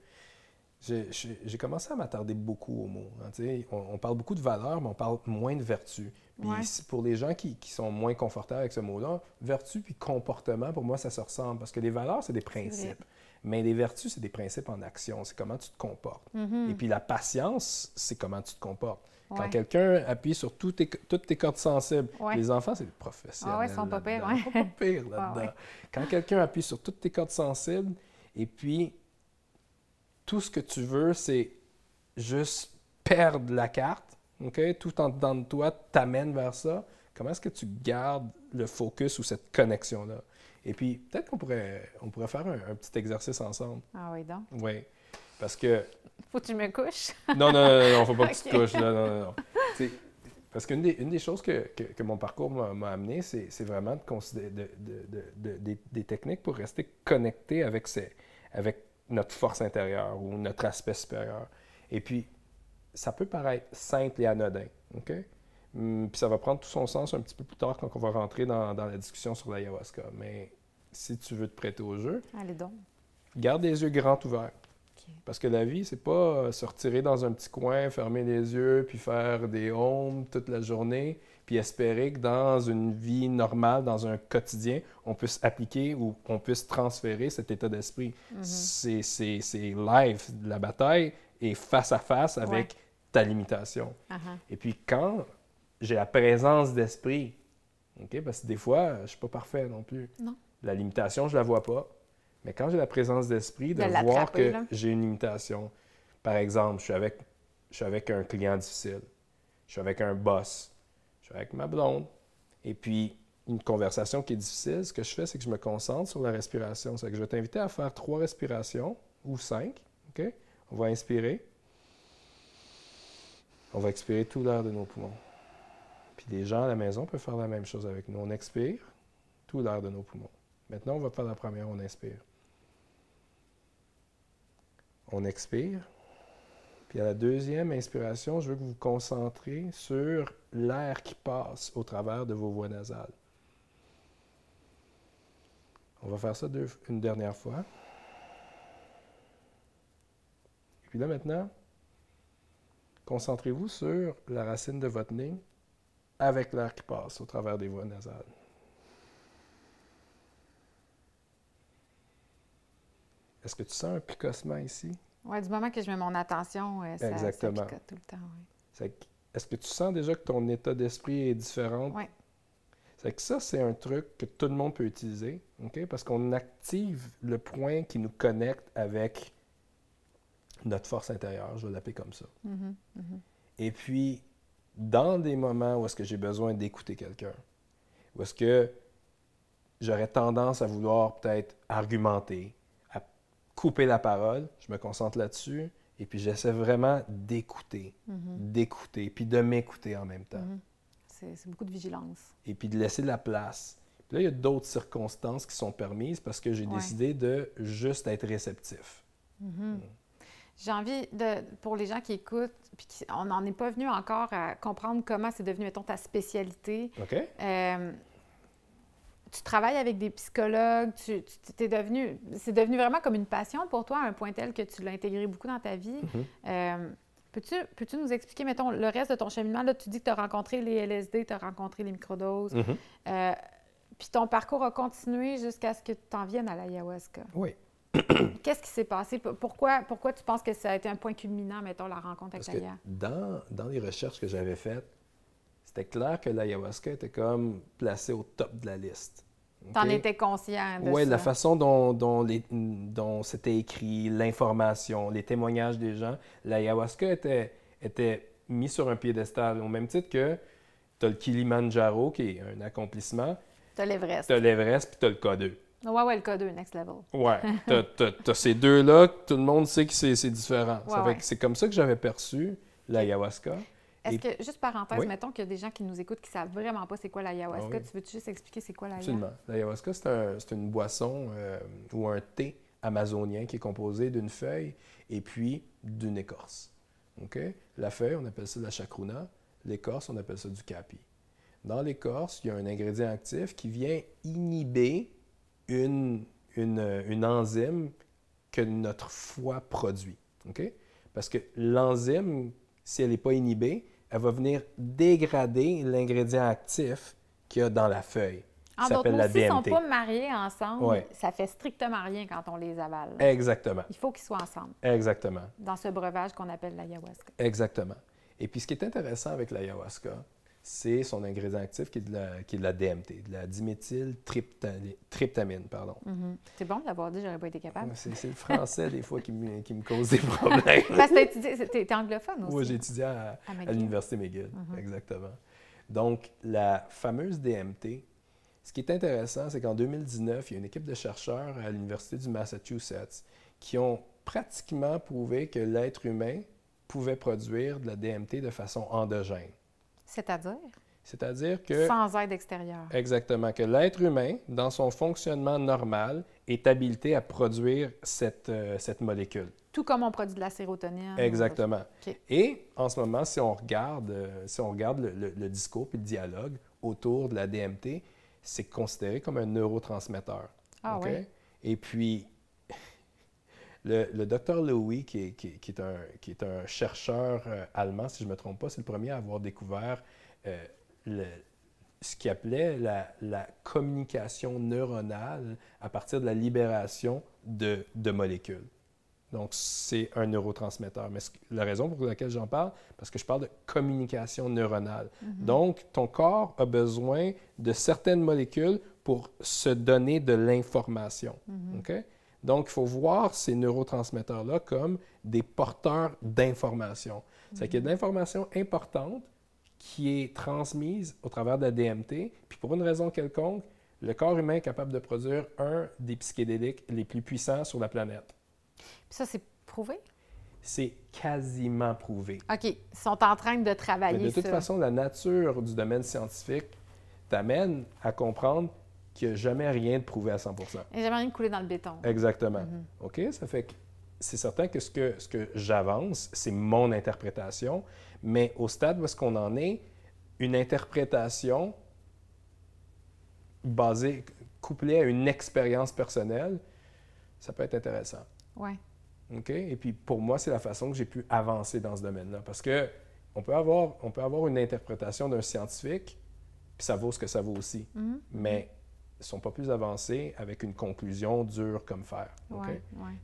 j'ai commencé à m'attarder beaucoup au mot. Hein, on, on, parle beaucoup de valeur, mais on parle moins de vertu. Puis pour les gens qui, qui, sont moins confortables avec ce mot-là, vertu puis comportement, pour moi, ça se ressemble. Parce que les valeurs, c'est des principes. Mais les vertus, c'est des principes en action. C'est comment tu te comportes. Mm-hmm. Et puis la patience, c'est comment tu te comportes. Quand quelqu'un appuie sur toutes tes cordes sensibles, les enfants, c'est des professionnels. Ah ouais, ils sont pas pires. Ils sont pas pires là-dedans. Quand quelqu'un appuie sur toutes tes cordes sensibles, et puis tout ce que tu veux, c'est juste perdre la carte, OK? Tout en dedans de toi t'amène vers ça. Comment est-ce que tu gardes le focus ou cette connexion-là? Et puis, peut-être qu'on pourrait, on pourrait faire un, un, petit exercice ensemble. Ah oui, donc? Oui. Parce que. Faut que tu me couches. non, non, non, non, faut pas que tu te couches. Non, non, non. parce qu'une des, une des choses que, que, mon parcours m'a amené, c'est vraiment de considérer de, de, des, des, techniques pour rester connecté avec, ces, avec notre force intérieure ou notre aspect supérieur. Et puis, ça peut paraître simple et anodin, OK? Hum, puis ça va prendre tout son sens un petit peu plus tard quand on va rentrer dans, dans la discussion sur l'ayahuasca. Mais si tu veux te prêter au jeu, Allez donc. garde les yeux grands ouverts. Parce que la vie, c'est pas euh, se retirer dans un petit coin, fermer les yeux, puis faire des homes toute la journée, puis espérer que dans une vie normale, dans un quotidien, on puisse appliquer ou on puisse transférer cet état d'esprit. Mm-hmm. C'est live. La bataille est face à face avec ta limitation. Uh-huh. Et puis quand j'ai la présence d'esprit, OK, parce que des fois, je ne suis pas parfait non plus. Non. La limitation, je ne la vois pas. Mais quand j'ai la présence d'esprit, de, voir que j'ai une limitation, par exemple, je suis, avec, je suis avec un client difficile, je suis avec un boss, je suis avec ma blonde, et puis une conversation qui est difficile, ce que je fais, c'est que je me concentre sur la respiration. C'est que je vais t'inviter à faire trois respirations ou cinq. OK? On va inspirer. On va expirer tout l'air de nos poumons. Puis les gens à la maison peuvent faire la même chose avec nous. On expire tout l'air de nos poumons. Maintenant, on va faire la première, on inspire. On expire. Puis à la deuxième inspiration, je veux que vous vous concentrez sur l'air qui passe au travers de vos voies nasales. On va faire ça une dernière fois. Et puis là maintenant, concentrez-vous sur la racine de votre nez avec l'air qui passe au travers des voies nasales. Est-ce que tu sens un picossement ici? Oui, du moment que je mets mon attention, ça, Exactement. picote tout le temps. Est-ce que tu sens déjà que ton état d'esprit est différent? Oui. C'est que ça, c'est un truc que tout le monde peut utiliser, OK? Parce qu'on active le point qui nous connecte avec notre force intérieure, je vais l'appeler comme ça. Mm-hmm, mm-hmm. Et puis, dans des moments où est-ce que j'ai besoin d'écouter quelqu'un, où est-ce que j'aurais tendance à vouloir peut-être argumenter, couper la parole, je me concentre là-dessus, et puis j'essaie vraiment d'écouter, mhm. d'écouter, puis de m'écouter en même temps. Mhm. C'est beaucoup de vigilance. Et puis de laisser de la place. Puis là, il y a d'autres circonstances qui sont permises parce que j'ai décidé de juste être réceptif. Mhm. Mm. J'ai envie de, pour les gens qui écoutent, puis on n'en est pas venu encore à comprendre comment c'est devenu, mettons, ta spécialité. OK. Euh, tu travailles avec des psychologues, tu, tu devenu, c'est devenu vraiment comme une passion pour toi, à un point tel que tu l'as intégré beaucoup dans ta vie. Mm-hmm. Euh, peux-tu, peux-tu nous expliquer, mettons, le reste de ton cheminement? Là, tu dis que tu as rencontré les LSD, tu as rencontré les microdoses. Mm-hmm. Euh, puis ton parcours a continué jusqu'à ce que tu t'en viennes à l'ayahuasca. Oui. Qu'est-ce qui s'est passé? Pourquoi, pourquoi tu penses que ça a été un point culminant, mettons, la rencontre avec Parce dans, dans les recherches que j'avais faites, c'était clair que l'ayahuasca était comme placé au top de la liste. Tu en étais conscient de Oui, la façon dont, dont, dont c'était écrit, l'information, les témoignages des gens, l'ayahuasca était, était mis sur un piédestal, au même titre que tu as le Kilimanjaro, qui est un accomplissement. Tu as l'Everest. Tu as l'Everest, puis tu as le K2. Ouais, ouais, le K2, next level. Ouais. tu as, ces deux-là, tout le monde sait que c'est différent. C'est comme ça que j'avais perçu l'ayahuasca. Est-ce que, juste parenthèse, mettons qu'il y a des gens qui nous écoutent qui ne savent vraiment pas c'est quoi l'ayahuasca. Ah tu veux juste expliquer c'est quoi l'ayahuasca? Absolument. L'ayahuasca, c'est une boisson euh, ou un thé amazonien qui est composé d'une feuille et puis d'une écorce. OK? La feuille, on appelle ça de la chacruna. L'écorce, on appelle ça du capi. Dans l'écorce, il y a un ingrédient actif qui vient inhiber une, une, enzyme que notre foie produit. OK? Parce que l'enzyme, si elle n'est pas inhibée, elle va venir dégrader l'ingrédient actif qu'il y a dans la feuille. En d'autres mots, s'ils ne sont pas mariés ensemble, ça fait strictement rien quand on les avale. Exactement. Il faut qu'ils soient ensemble. Exactement. Dans ce breuvage qu'on appelle l'ayahuasca. Exactement. Et puis, ce qui est intéressant avec l'ayahuasca, c'est son ingrédient actif qui est de la, qui est de la DMT, de la diméthyltryptamine. Pardon. Mm-hmm. C'est bon de l'avoir dit, j'aurais pas été capable. C'est, le français, des fois, qui me, qui me cause des problèmes. Parce que tu es anglophone aussi. Oui, j'ai étudié à, l'Université McGill, mm-hmm. exactement. Donc, la fameuse DMT, ce qui est intéressant, c'est qu'en 2019, il y a une équipe de chercheurs à l'Université du Massachusetts qui ont pratiquement prouvé que l'être humain pouvait produire de la DMT de façon endogène. C'est-à-dire? C'est-à-dire que... Sans aide extérieure. Exactement, que l'être humain, dans son fonctionnement normal, est habilité à produire cette, euh, cette molécule. Tout comme on produit de la sérotonine. Exactement. Et en ce moment, si on regarde, euh, si on regarde le, discours et le dialogue autour de la DMT, c'est considéré comme un neurotransmetteur. Ah oui. Et puis, le, le docteur Louis, qui est, qui, est un, qui est, un, chercheur euh, allemand, si je ne me trompe pas, c'est le premier à avoir découvert euh, le, ce qu'il appelait la, la, communication neuronale à partir de la libération de, de molécules. Donc, c'est un neurotransmetteur. Mais la raison pour laquelle j'en parle, parce que je parle de communication neuronale. Mm-hmm. Donc, ton corps a besoin de certaines molécules pour se donner de l'information. OK? Donc, il faut voir ces neurotransmetteurs-là comme des porteurs d'informations. C'est qu'il y a de l'information importante qui est transmise au travers de la DMT, puis pour une raison quelconque, le corps humain est capable de produire un des psychédéliques les plus puissants sur la planète. Puis ça, c'est prouvé? C'est quasiment prouvé. OK. Ils sont en train de travailler Mais de toute façon, la nature du domaine scientifique t'amène à comprendre qu'il n'y a jamais rien de prouvé à 100 Il n'y a jamais rien de coulé dans le béton. Exactement. Mhm. OK? Ça fait que c'est certain que ce que, ce que j'avance, c'est mon interprétation, mais au stade où est-ce qu'on en est, une interprétation basée, couplée à une expérience personnelle, ça peut être intéressant. Oui. OK? Et puis pour moi, c'est la façon que j'ai pu avancer dans ce domaine-là. Parce que on peut avoir, on peut avoir une interprétation d'un scientifique, puis ça vaut ce que ça vaut aussi. Mhm. Mais sont pas plus avancés avec une conclusion dure comme fer.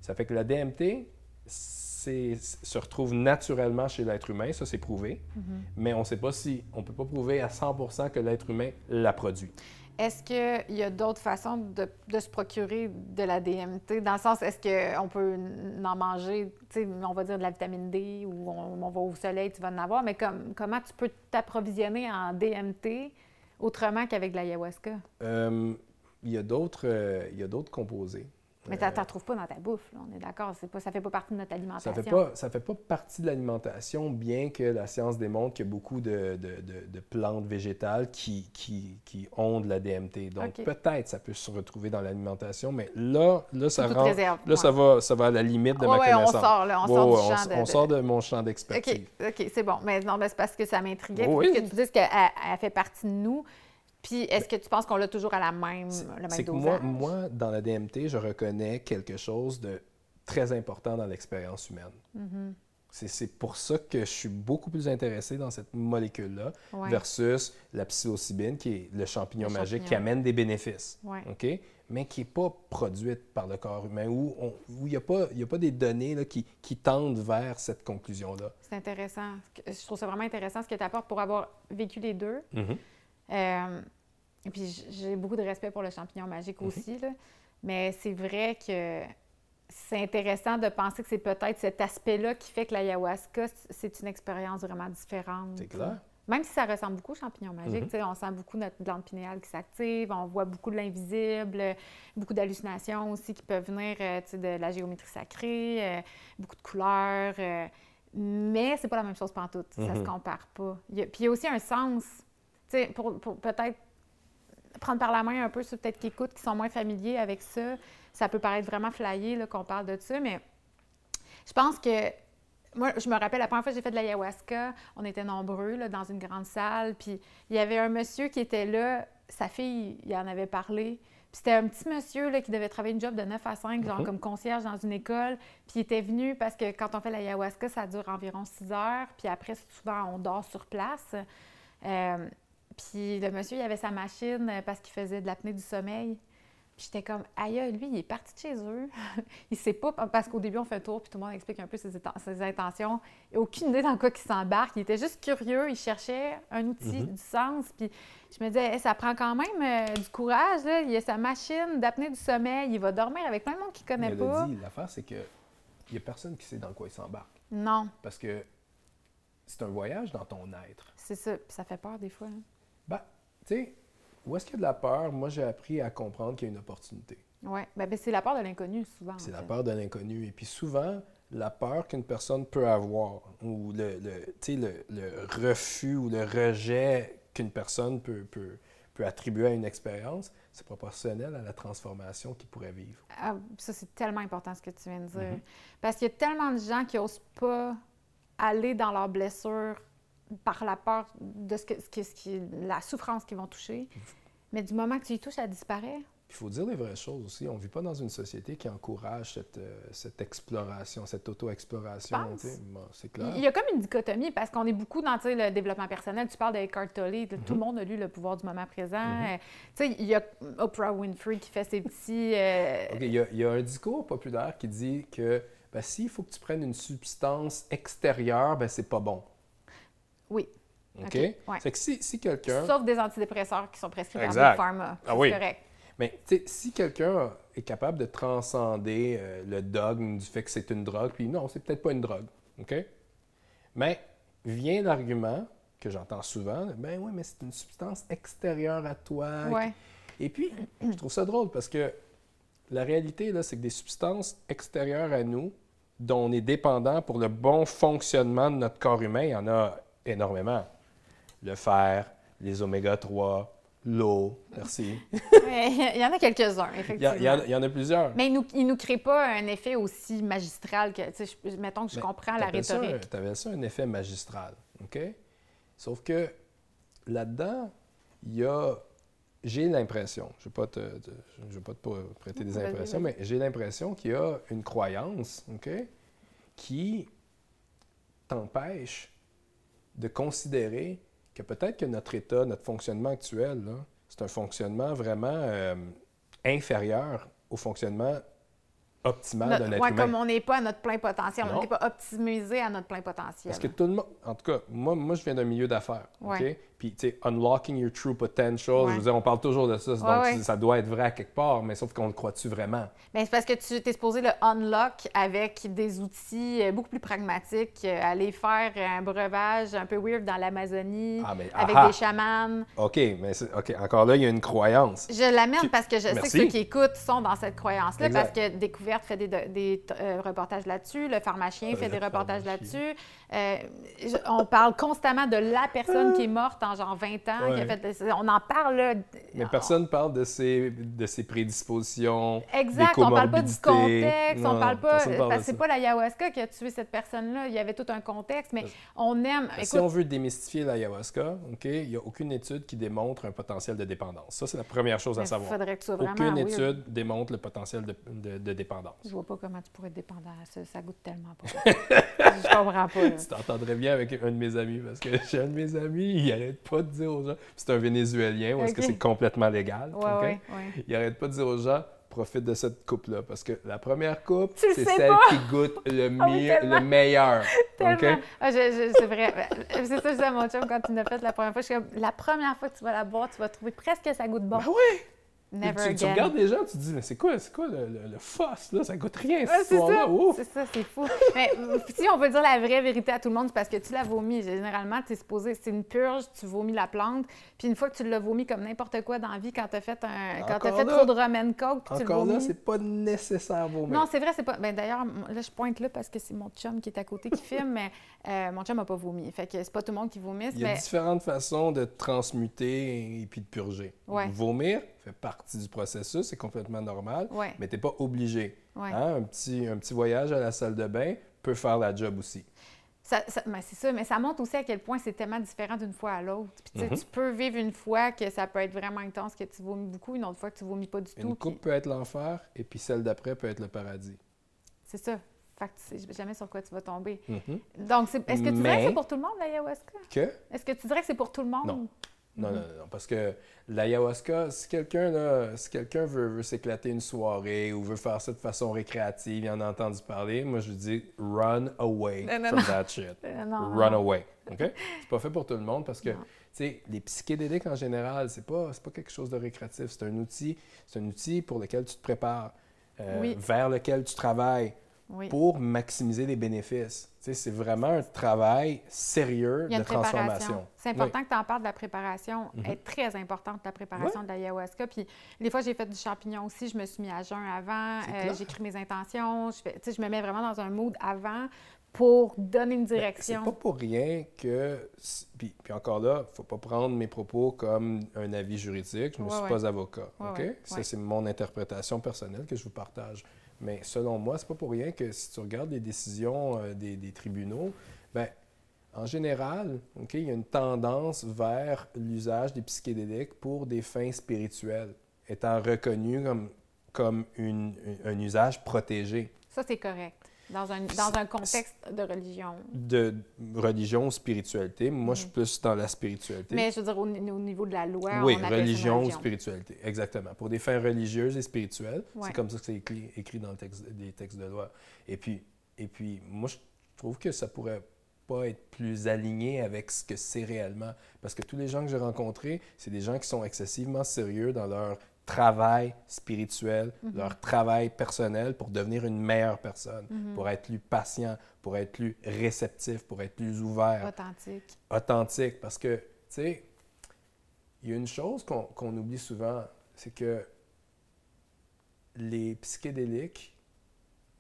Ça fait que la DMT se retrouve naturellement chez l'être humain, ça c'est prouvé, mm-hmm. mais on ne sait pas si, on ne peut pas prouver à 100 que l'être humain la produit. Est-ce qu'il y a d'autres façons de, se procurer de la DMT? Dans le sens, est-ce qu'on peut en manger, on va dire de la vitamine D ou on, va au soleil, tu vas en avoir, mais comme, comment tu peux t'approvisionner en DMT autrement qu'avec de l'ayahuasca? Euh, il y a d'autres euh, d'autres composés. Mais tu n'en trouves pas dans ta bouffe, on est d'accord. Ça ne fait pas partie de notre alimentation. Ça ne fait, pas, fait pas partie de l'alimentation, bien que la science démontre qu'il y a beaucoup de, de, plantes végétales qui, qui, qui, ont de la DMT. Donc peut-être ça peut se retrouver dans l'alimentation, mais là, là, ça, là ça, va, ça va à la limite de ma connaissance. On sort, là, on sort du champ on, sort de mon champ d'expertise. OK, c'est bon. Mais non, c'est parce que ça m'intriguait. que tu dises qu'elle fait partie de nous. Puis, est-ce que tu penses qu'on l'a toujours à la même, le même que moi, moi, dans la DMT, je reconnais quelque chose de très important dans l'expérience humaine. Mm-hmm. C'est pour ça que je suis beaucoup plus intéressé dans cette molécule-là versus la psilocybine, qui est le champignon magique qui amène des bénéfices. OK? Mais qui n'est pas produite par le corps humain, où il n'y a, pas, a pas des données là, qui, qui, tendent vers cette conclusion-là. C'est intéressant. Je trouve ça vraiment intéressant ce que tu apportes pour avoir vécu les deux. Mm-hmm. Euh, et puis j'ai beaucoup de respect pour le champignon magique mm-hmm. aussi. Là. Mais c'est vrai que c'est intéressant de penser que c'est peut-être cet aspect-là qui fait que l'ayahuasca, c'est une expérience vraiment différente. C'est clair. Même si ça ressemble beaucoup au champignon magique, mm-hmm. on sent beaucoup notre glande pinéale qui s'active, on voit beaucoup de l'invisible, beaucoup d'hallucinations aussi qui peuvent venir euh, de la géométrie sacrée, euh, beaucoup de couleurs. Mais c'est pas la même chose pantoute, tout. ça se mm-hmm. compare pas. puis il y a aussi un sens, pour, pour peut-être prendre par la main un peu ceux peut-être qui écoutent, qui sont moins familiers avec ça ça peut paraître vraiment flyé qu'on parle de ça, mais je pense que moi, je me rappelle, la première fois que j'ai fait de l'ayahuasca, on était nombreux là, dans une grande salle, puis il y avait un monsieur qui était là, sa fille, il en avait parlé. Puis c'était un petit monsieur là, qui devait travailler une job de 9 à 5, genre mhm. comme concierge dans une école. Puis il était venu parce que quand on fait l'ayahuasca, ça dure environ 6 heures. Puis après, souvent, on dort sur place. Euh, puis le monsieur, il avait sa machine parce qu'il faisait de l'apnée du sommeil j'étais comme, aïe, lui, il est parti de chez eux. il sait pas, parce qu'au début, on fait un tour, puis tout le monde explique un peu ses, intentions. Il n'a aucune idée dans quoi il s'embarque. Il était juste curieux, il cherchait un outil, mm-hmm. du sens. Puis je me disais, ça prend quand même euh, du courage. Là. Il a sa machine d'apnée du sommeil. Il va dormir avec plein de monde qu'il connaît pas. L'affaire, c'est que il n'y a personne qui sait dans quoi il s'embarque. Non. Parce que c'est un voyage dans ton être. C'est ça. Puis ça fait peur des fois. Hein. Tu sais, où est-ce qu'il y a de la peur? Moi, j'ai appris à comprendre qu'il y a une opportunité. Oui, ben, ben, c'est la peur de l'inconnu, souvent. C'est la peur de l'inconnu. Et puis souvent, la peur qu'une personne peut avoir, ou le, le, le, refus ou le rejet qu'une personne peut, peut, peut, attribuer à une expérience, c'est proportionnel à la transformation qu'il pourrait vivre. Ah, ça, c'est tellement important ce que tu viens de dire. Mm-hmm. Parce qu'il y a tellement de gens qui n'osent pas aller dans leurs blessures par la peur de ce que, ce qui, la souffrance qu'ils vont toucher. Mais du moment que tu y touches, ça disparaît. Il faut dire les vraies choses aussi. On ne vit pas dans une société qui encourage cette, euh, cette exploration, cette auto-exploration. c'est clair. Il y a comme une dichotomie parce qu'on est beaucoup dans le développement personnel. Tu parles d'Eckhart Tolle. Tout le mhm. monde a lu Le pouvoir du moment présent. Euh, sais, il y a Oprah Winfrey qui fait ses petits. Euh, il, y a, un discours populaire qui dit que ben, s'il faut que tu prennes une substance extérieure, ben, c'est pas bon. Oui. OK? C'est que si, si quelqu'un. Sauf des antidépresseurs qui sont prescrits par des pharma. Ah c'est correct. Mais si quelqu'un est capable de transcender euh, le dogme du fait que c'est une drogue, puis non, c'est peut-être pas une drogue. OK? Mais vient l'argument que j'entends souvent ben oui, mais c'est une substance extérieure à toi. Ouais. Et puis, je trouve ça drôle parce que la réalité, là, c'est que des substances extérieures à nous, dont on est dépendant pour le bon fonctionnement de notre corps humain, il y en a énormément. Le fer, les oméga 3, l'eau. Merci. il y en a quelques-uns, effectivement. Il y, en, a plusieurs. Mais il ne nous crée pas un effet aussi magistral que, mettons que je comprends la rhétorique. Tu avais ça un effet magistral, OK? Sauf que là-dedans, il y a, j'ai l'impression, je ne vais, pas te prêter des impressions, mais j'ai l'impression qu'il y a une croyance, OK, qui t'empêche de considérer que peut-être que notre état, notre fonctionnement actuel, c'est un fonctionnement vraiment euh, inférieur au fonctionnement optimal d'un être ouais, comme on n'est pas à notre plein potentiel, on n'est pas optimisé à notre plein potentiel. Parce que tout le monde, en tout cas, moi, moi je viens d'un milieu d'affaires, OK? Puis, tu sais, unlocking your true potential, je veux dire, on parle toujours de ça, donc ça doit être vrai à quelque part, mais sauf qu'on le croit-tu vraiment? Bien, c'est parce que tu t'es supposé le unlock avec des outils euh, beaucoup plus pragmatiques, euh, aller faire un breuvage un peu weird dans l'Amazonie, ah, avec des chamans. OK, mais OK, encore là, il y a une croyance. Je l'amène parce que je sais que ceux qui écoutent sont dans cette croyance-là, parce que Découverte fait des, des euh, reportages là-dessus, le pharmacien fait des reportages là-dessus, Euh, je- on parle constamment de la personne qui est morte en genre 20 ans. Qui a Ouais. fait, on en parle là. Mais personne parle de ses, de ses prédispositions. Exact, des on parle pas du contexte, Non, on parle pas. personne parle Parce de que c'est pas l'ayahuasca qui a tué cette personne-là. Il y avait tout un contexte, mais on aime. Si Écoute, on veut démystifier l'ayahuasca, OK, il n'y a aucune étude qui démontre un potentiel de dépendance. Ça, c'est la première chose à il savoir. faudrait que tu sois vraiment. Aucune étude démontre le potentiel de, de- de dépendance. Je vois pas comment tu pourrais être dépendant ça. Ça goûte tellement pas. je comprends pas. là. Tu t'entendrais bien avec un de mes amis, parce que j'ai un de mes amis, il arrête pas de dire aux gens, c'est un Vénézuélien, où est-ce que c'est complètement légal, Ouais, OK? ouais, ouais. il arrête pas de dire aux gens, profite de cette coupe-là, parce que la première coupe, Tu c'est celle pas. qui goûte le, oui, mieux- tellement. le meilleur, OK? Tellement. Ah, c'est vrai. C'est ça que je disais à mon chum quand il l'a fait la première fois. Je suis comme, la première fois que tu vas la boire, tu vas trouver presque que ça goûte bon. Ben ouais! Never tu, regardes les gens, tu te dis, mais c'est quoi, c'est quoi le, le, là? Ça goûte rien, cette c'est histoire-là. ça, c'est ça, c'est fou. Mais si on veut dire la vraie vérité à tout le monde, c'est parce que tu la vomis. Généralement, tu es supposé, c'est une purge, tu vomis la plante, puis une fois que tu l'as vomi comme n'importe quoi dans la vie, quand tu as fait, un, quand t'as fait là- trop de rum and coke, puis tu le Encore là, vomis. c'est pas nécessaire vomir. Non, c'est vrai, c'est pas. Ben, D'ailleurs, là, je pointe là parce que c'est mon chum qui est à côté qui filme, mais euh, mon chum n'a pas vomi. Fait que c'est pas tout le monde qui vomisse, Il y a mais différentes façons de transmuter et puis de purger. Ouais. Vomir fait partie du processus, c'est complètement normal, Ouais. mais tu n'es pas obligé. Ouais. Hein, Un, petit, un petit voyage à la salle de bain peut faire la job aussi. Ça, ça- ben, c'est ça, mais ça montre aussi à quel point c'est tellement différent d'une fois à l'autre. Puis, tu peux vivre une fois que ça peut être vraiment intense, que tu vomis beaucoup, une autre fois que tu vomis pas du tout. Une puis coupe peut être l'enfer et puis celle d'après peut être le paradis. C'est ça. Fait que tu sais jamais sur quoi tu vas tomber. Donc, c'est- est-ce que tu dirais que c'est pour tout le monde, l'ayahuasca? Que? Est-ce que tu dirais que c'est pour tout le monde? Non. Non, Mhm. non, non, non, parce que l'ayahuasca, si quelqu'un si quelqu'un veut, veut s'éclater une soirée ou veut faire ça de façon récréative, il en a entendu parler, moi je dis run away Non, non, from non. that shit. Run away. OK? C'est pas fait pour tout le monde parce que, tu Non. sais, les psychédéliques en général, c'est pas, pas quelque chose de récréatif. C'est un outil, c'est un outil pour lequel tu te prépares, euh, Oui. vers lequel tu travailles Oui. pour maximiser les bénéfices. C'est vraiment un travail sérieux de transformation. C'est important que tu en parles de la préparation. Mhm. Elle est très importante, la préparation de l'ayahuasca. Puis, des fois, j'ai fait du champignon aussi. Je me suis mis à jeun avant. Euh. J'écris mes intentions. Je, fais, me mets vraiment dans un mood avant pour donner une Ben, direction. C'est pas pour rien que. Puis, puis encore là, faut pas prendre mes propos comme un avis juridique. Je ne Ouais, suis ouais. pas avocat. Ouais, OK? Ça, c'est mon interprétation personnelle que je vous partage. Mais selon moi, c'est pas pour rien que si tu regardes les décisions euh, des, tribunaux, ben, en général, OK, il y a une tendance vers l'usage des psychédéliques pour des fins spirituelles, étant reconnu comme, comme une- un usage protégé. Ça, c'est correct. Dans un, dans un contexte de religion. de religion ou spiritualité. Moi, je suis plus dans la spiritualité. Mais je veux dire, au, au niveau de la loi, oui, on religion ou religion. spiritualité, exactement. Pour des fins religieuses et spirituelles, Ouais. c'est comme ça que c'est écrit, écrit dans le texte, les textes de loi. Et puis, et puis, moi, je trouve que ça pourrait pas être plus aligné avec ce que c'est réellement. Parce que tous les gens que j'ai rencontrés, c'est des gens qui sont excessivement sérieux dans leur travail spirituel, Mhm. leur travail personnel pour devenir une meilleure personne, Mhm. pour être plus patient, pour être plus réceptif, pour être plus ouvert Authentique. authentique parce que, tu sais, il y a une chose qu'on qu'on oublie souvent, c'est que les psychédéliques,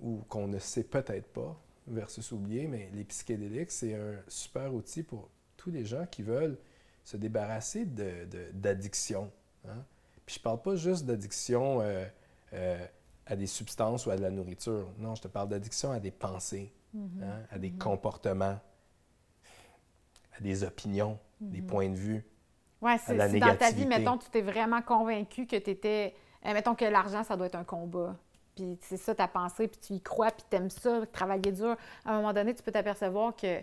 ou qu'on ne sait peut-être pas, versus oublier, mais les psychédéliques, c'est un super outil pour tous les gens qui veulent se débarrasser de- de- d'addiction. hein. Puis je parle pas juste d'addiction euh, euh, à des substances ou à de la nourriture. Non, je te parle d'addiction à des pensées, Mhm. hein, à des comportements, à des opinions, des points de vue. La si dans ta vie, mettons, tu t'es vraiment convaincu que tu étais. mettons que l'argent, ça doit être un combat. Puis c'est ça ta pensée, puis tu y crois, puis tu aimes ça, travailler dur. À un moment donné, tu peux t'apercevoir que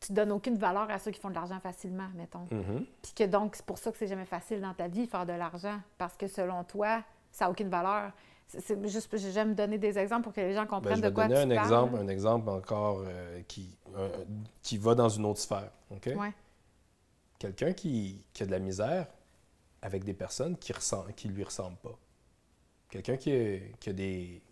tu donnes aucune valeur à ceux qui font de l'argent facilement, mettons. Mhm. Puis que donc, c'est pour ça que c'est jamais facile dans ta vie, faire de l'argent. Parce que selon toi, ça n'a aucune valeur. C'est- juste, j'aime donner des exemples pour que les gens Ben, comprennent je de vais quoi donner tu un parles. exemple, un exemple encore euh, qui, un- qui va dans une autre sphère. OK? Ouais. Quelqu'un qui, qui a de la misère avec des personnes qui ne qui lui ressemblent pas. Quelqu'un qui, a- qui a des,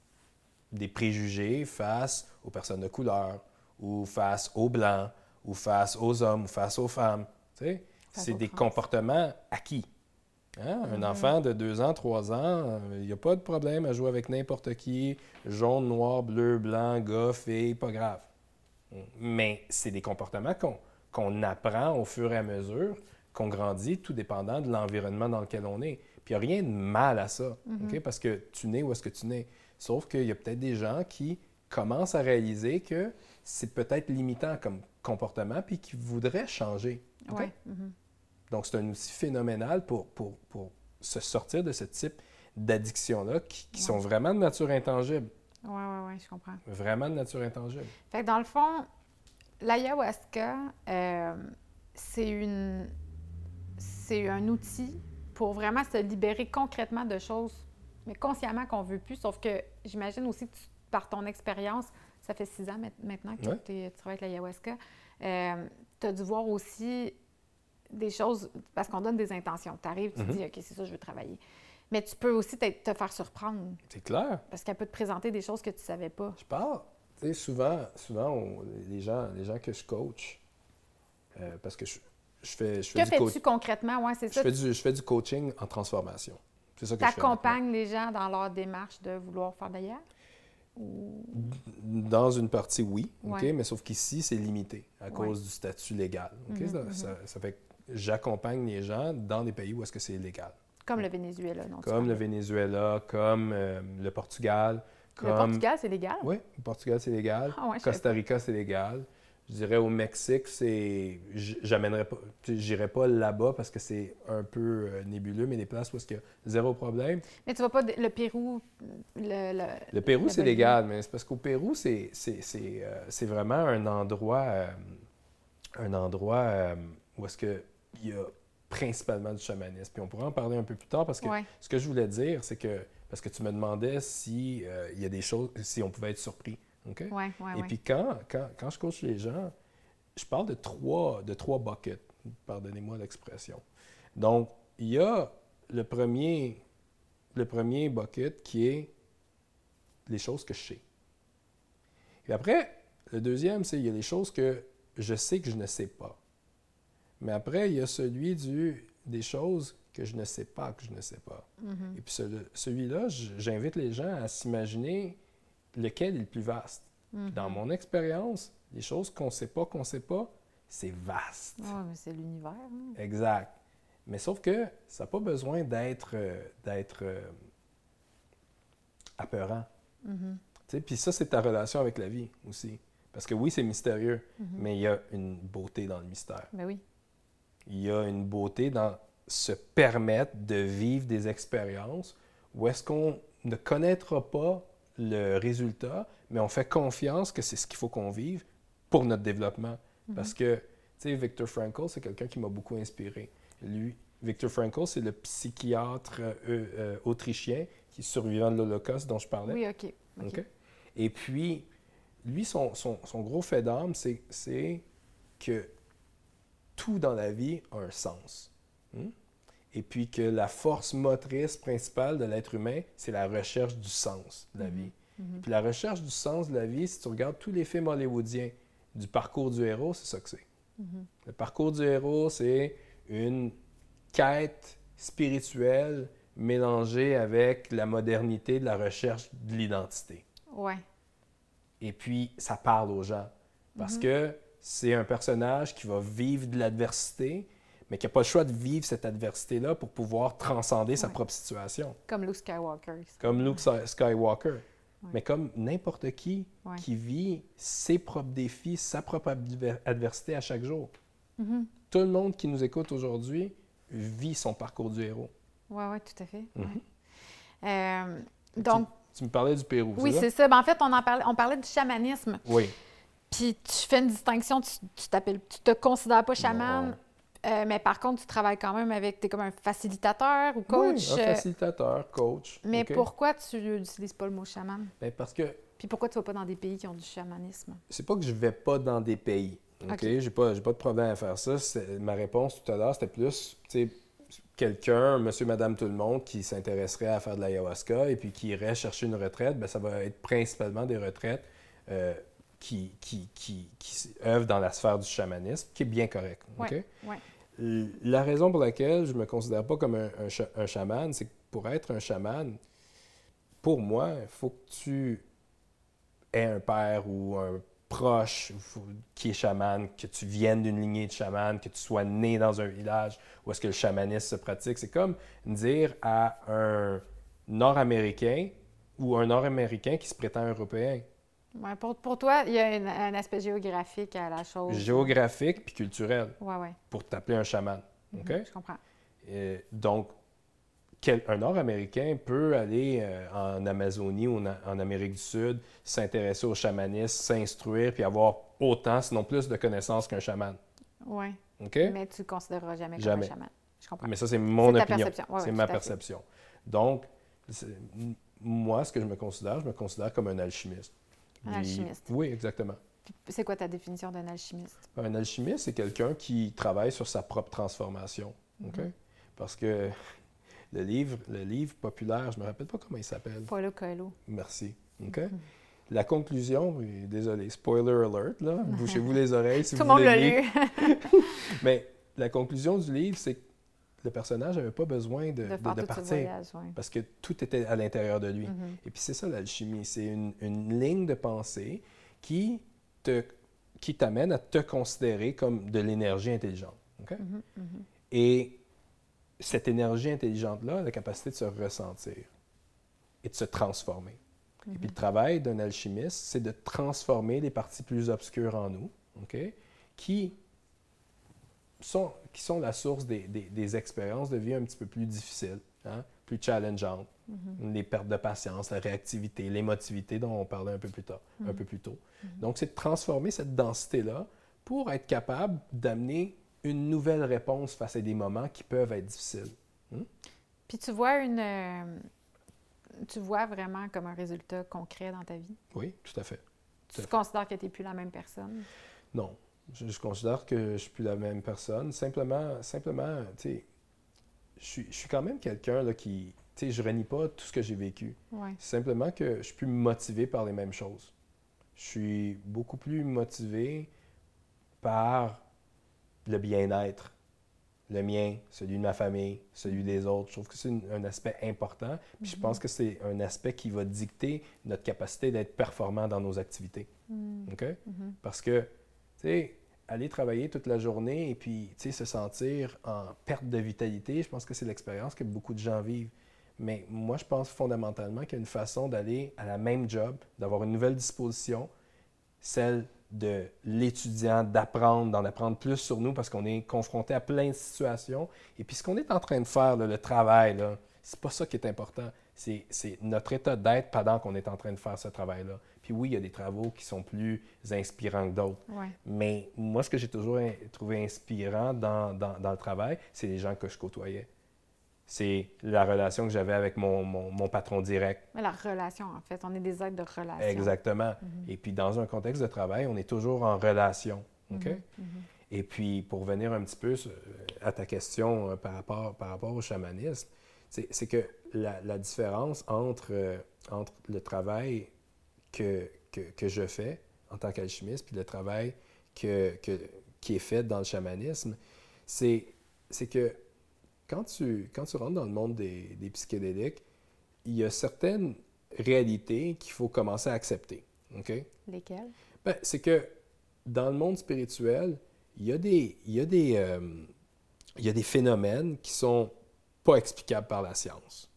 des préjugés face aux personnes de couleur, ou face aux blancs, ou face aux hommes, ou face aux femmes. C'est des comportements acquis. Hein? Un enfant de 2 ans, 3 ans, euh, il n'y a pas de problème à jouer avec n'importe qui, jaune, noir, bleu, blanc, gars, fille, pas grave. Mais c'est des comportements qu'on apprend au fur et à mesure qu'on grandit, tout dépendant de l'environnement dans lequel on est. Puis il n'y a rien de mal à ça, mm-hmm. parce que tu nais où est-ce que tu nais. Sauf qu'il y a peut-être des gens qui commencent à réaliser que c'est peut-être limitant comme comportement, puis qui voudraient changer. Ouais. Mm-hmm. Donc, c'est un outil phénoménal pour, pour, pour, se sortir de ce type d'addiction-là qui, sont vraiment de nature intangible. Oui, oui, oui, je comprends. Vraiment de nature intangible. Fait que dans le fond, l'ayahuasca, euh, c'est une c'est un outil pour vraiment se libérer concrètement de choses, mais consciemment qu'on ne veut plus. Sauf que j'imagine aussi que par ton expérience, ça fait six ans maintenant que tu travailles avec l'ayahuasca, euh, tu as dû voir aussi des choses, parce qu'on donne des intentions. Tu arrives, tu mm-hmm. dis, OK, c'est ça, je veux travailler. Mais tu peux aussi te, faire surprendre. C'est clair. Parce qu'elle peut te présenter des choses que tu ne savais pas. Je parle. Tu sais, souvent, souvent les, gens, les gens que je coach, euh, parce que je, je fais, je fais que fais-tu concrètement? Ouais, c'est ça. Je fais, du, je fais du coaching en transformation. C'est ça que je fais. Tu accompagnes les gens dans leur démarche de vouloir faire d'ailleurs? Dans une partie, oui, mais sauf qu'ici, c'est limité à cause du statut légal. OK? Mm-hmm, ça, ça, fait que j'accompagne les gens dans des pays où est-ce que c'est légal. Comme le Venezuela, non? Comme le Venezuela, comme euh, le Portugal. Comme... Le Portugal, c'est légal? Oui, le Portugal, c'est légal. Ah Costa Rica, c'est légal. Je dirais au Mexique, c'est. J'amènerais pas. J'irai pas là-bas parce que c'est un peu euh, nébuleux, mais des places où il y a zéro problème. Mais tu vas pas. Le Pérou. Le, le, Pérou, c'est légal, mais c'est parce qu'au Pérou, c'est euh, vraiment un endroit. Euh, un endroit où est-ce qu'il y a principalement du chamanisme. Puis on pourra en parler un peu plus tard parce que ce que je voulais dire, c'est que. Parce que tu me demandais si il y a des choses. si on pouvait être surpris. Et puis quand, quand, quand, je coach les gens, je parle de trois, de trois buckets, pardonnez-moi l'expression. Donc, il y a le premier, le premier bucket qui est les choses que je sais. Et après, le deuxième, c'est il y a les choses que je sais que je ne sais pas. Mais après, il y a celui du, des choses que je ne sais pas que je ne sais pas. Mm-hmm. Et puis celui-là, j'invite les gens à s'imaginer lequel est le plus vaste. Dans mhm. mon expérience, les choses qu'on ne sait pas, qu'on ne sait pas, c'est vaste. Oui, mais c'est l'univers. Hein. Exact. Mais sauf que ça n'a pas besoin d'être euh, d'être euh, apeurant. Mhm. Puis ça, c'est ta relation avec la vie aussi. Parce que oui, c'est mystérieux, mhm. mais il y a une beauté dans le mystère. Ben oui. Il y a une beauté dans se permettre de vivre des expériences où est-ce qu'on ne connaîtra pas le résultat, mais on fait confiance que c'est ce qu'il faut qu'on vive pour notre développement. Mhm. Parce que, tu sais, Viktor Frankl, c'est quelqu'un qui m'a beaucoup inspiré. Lui, Viktor Frankl, c'est le psychiatre euh, euh, autrichien qui est survivant de l'Holocauste dont je parlais. Oui, OK. Et puis, lui, son, son, son gros fait d'âme, c'est que tout dans la vie a un sens. Hmm? Et puis que la force motrice principale de l'être humain, c'est la recherche du sens de la mhm. vie. Mhm. Puis la recherche du sens de la vie, si tu regardes tous les films hollywoodiens du parcours du héros, c'est ça que c'est. Mhm. Le parcours du héros, c'est une quête spirituelle mélangée avec la modernité de la recherche de l'identité. Ouais. Et puis, ça parle aux gens. Parce que c'est un personnage qui va vivre de l'adversité, mais qui n'a pas le choix de vivre cette adversité-là pour pouvoir transcender sa propre situation. Comme Luke Skywalker. Comme Luke Skywalker. Mais comme n'importe qui qui vit ses propres défis, sa propre adversité à chaque jour. Mm-hmm. Tout le monde qui nous écoute aujourd'hui vit son parcours du héros. Oui, oui, tout à fait. Mm-hmm. Euh, donc, tu, me parlais du Pérou, Oui, c'est ça? Ben, en fait, on, en parlait, on parlait du chamanisme. Oui. Puis tu fais une distinction, tu, tu t'appelles, tu te considères pas chaman, euh, mais par contre, tu travailles quand même avec, tu es comme un facilitateur ou coach. Oui, un euh, facilitateur, coach. Mais pourquoi tu n'utilises pas le mot chaman? Bien, parce que... Puis pourquoi tu vas pas dans des pays qui ont du chamanisme? C'est pas que je vais pas dans des pays. OK? J'ai pas, pas de problème à faire ça. Ma réponse tout à l'heure, c'était plus, tu sais, quelqu'un, monsieur, madame, tout le monde, qui s'intéresserait à faire de l'ayahuasca et puis qui irait chercher une retraite, bien, ça va être principalement des retraites euh, qui, qui, qui, qui, œuvrent dans la sphère du chamanisme, qui est bien correct. OK? La raison pour laquelle je ne me considère pas comme un, chaman, c'est que pour être un chaman, pour moi, il faut que tu aies un père ou un proche qui est chaman, que tu viennes d'une lignée de chaman, que tu sois né dans un village où est-ce que le chamanisme se pratique. C'est comme dire à un Nord-Américain ou un Nord-Américain qui se prétend européen. Ouais, pour, pour, toi, il y a un aspect géographique à la chose. Géographique puis culturel. Oui, oui. Pour t'appeler un chaman. Mhm, OK? je comprends. donc, un Nord-Américain peut aller euh, en Amazonie ou en, Amérique du Sud, s'intéresser au chamanisme, s'instruire, puis avoir autant, sinon plus de connaissances qu'un chaman? Oui. OK? Mais tu ne considéreras jamais, comme un chaman. Je comprends. Mais ça, c'est mon opinion. c'est ma perception. Donc, moi, ce que je me considère, je me considère comme un alchimiste. Un alchimiste. Oui, exactement. C'est quoi ta définition d'un alchimiste? Un alchimiste, c'est quelqu'un qui travaille sur sa propre transformation. OK? Mm-hmm. Parce que le livre, le livre populaire, je ne me rappelle pas comment il s'appelle. Paulo Coelho. Merci. OK? La conclusion, désolé, spoiler alert, là, bouchez-vous les oreilles si Tout vous voulez. Tout le monde l'a lu. Mais la conclusion du livre, c'est que le personnage n'avait pas besoin de, de, partir parce que tout était à l'intérieur de lui. Mm-hmm. Et puis c'est ça l'alchimie, c'est une, une, ligne de pensée qui te qui t'amène à te considérer comme de l'énergie intelligente. OK? Mm-hmm, mm-hmm. Et cette énergie intelligente-là a la capacité de se ressentir et de se transformer. Et puis le travail d'un alchimiste, c'est de transformer les parties plus obscures en nous, OK, qui, sont, qui sont la source des, des, expériences de vie un petit peu plus difficiles, hein, plus challengeantes, mm-hmm. les pertes de patience, la réactivité, l'émotivité dont on parlait un peu plus tard, un Mm-hmm. peu plus tôt. Donc, c'est de transformer cette densité-là pour être capable d'amener une nouvelle réponse face à des moments qui peuvent être difficiles. Hmm? Puis tu vois une. Euh, tu vois vraiment comme un résultat concret dans ta vie? Oui, tout à fait. tu considères que tu n'es plus la même personne? Non. Je, considère que je ne suis plus la même personne. Simplement, simplement tu sais, je suis, je suis quand même quelqu'un qui. Tu sais, je renie pas tout ce que j'ai vécu. Ouais. Simplement que je suis plus motivé par les mêmes choses. Je suis beaucoup plus motivé par le bien-être, le mien, celui de ma famille, celui des autres. Je trouve que c'est un aspect important. Puis je pense que c'est un aspect qui va dicter notre capacité d'être performant dans nos activités. Mm. OK? Mm-hmm. Parce que, sais, aller travailler toute la journée et puis, tu sais, se sentir en perte de vitalité, je pense que c'est l'expérience que beaucoup de gens vivent. Mais moi, je pense fondamentalement qu'il y a une façon d'aller à la même job, d'avoir une nouvelle disposition, celle de l'étudiant, d'apprendre, d'en apprendre plus sur nous parce qu'on est confronté à plein de situations. Et puis ce qu'on est en train de faire, le travail, c'est pas ça qui est important. C'est notre état d'être pendant qu'on est en train de faire ce travail-là. Puis oui, il y a des travaux qui sont plus inspirants que d'autres. Mais moi, ce que j'ai toujours trouvé inspirant dans, dans, dans le travail, c'est les gens que je côtoyais c'est la relation que j'avais avec mon, mon, patron direct. La relation, en fait. On est des êtres de relation. Exactement. Mm-hmm. Et puis, dans un contexte de travail, on est toujours en relation. OK? Mm-hmm. Mm-hmm. Et puis, pour venir un petit peu à ta question euh, par, rapport, par rapport au chamanisme, c'est que la, la, différence entre, euh, entre le travail que, que, que, je fais en tant qu'alchimiste puis le travail que, qui est fait dans le chamanisme, c'est que quand tu, quand tu rentres dans le monde des, des psychédéliques, il y a certaines réalités qu'il faut commencer à accepter. OK? Lesquelles? Ben, c'est que dans le monde spirituel, il y a des, il y a des, euh, il y a des phénomènes qui sont pas explicables par la science.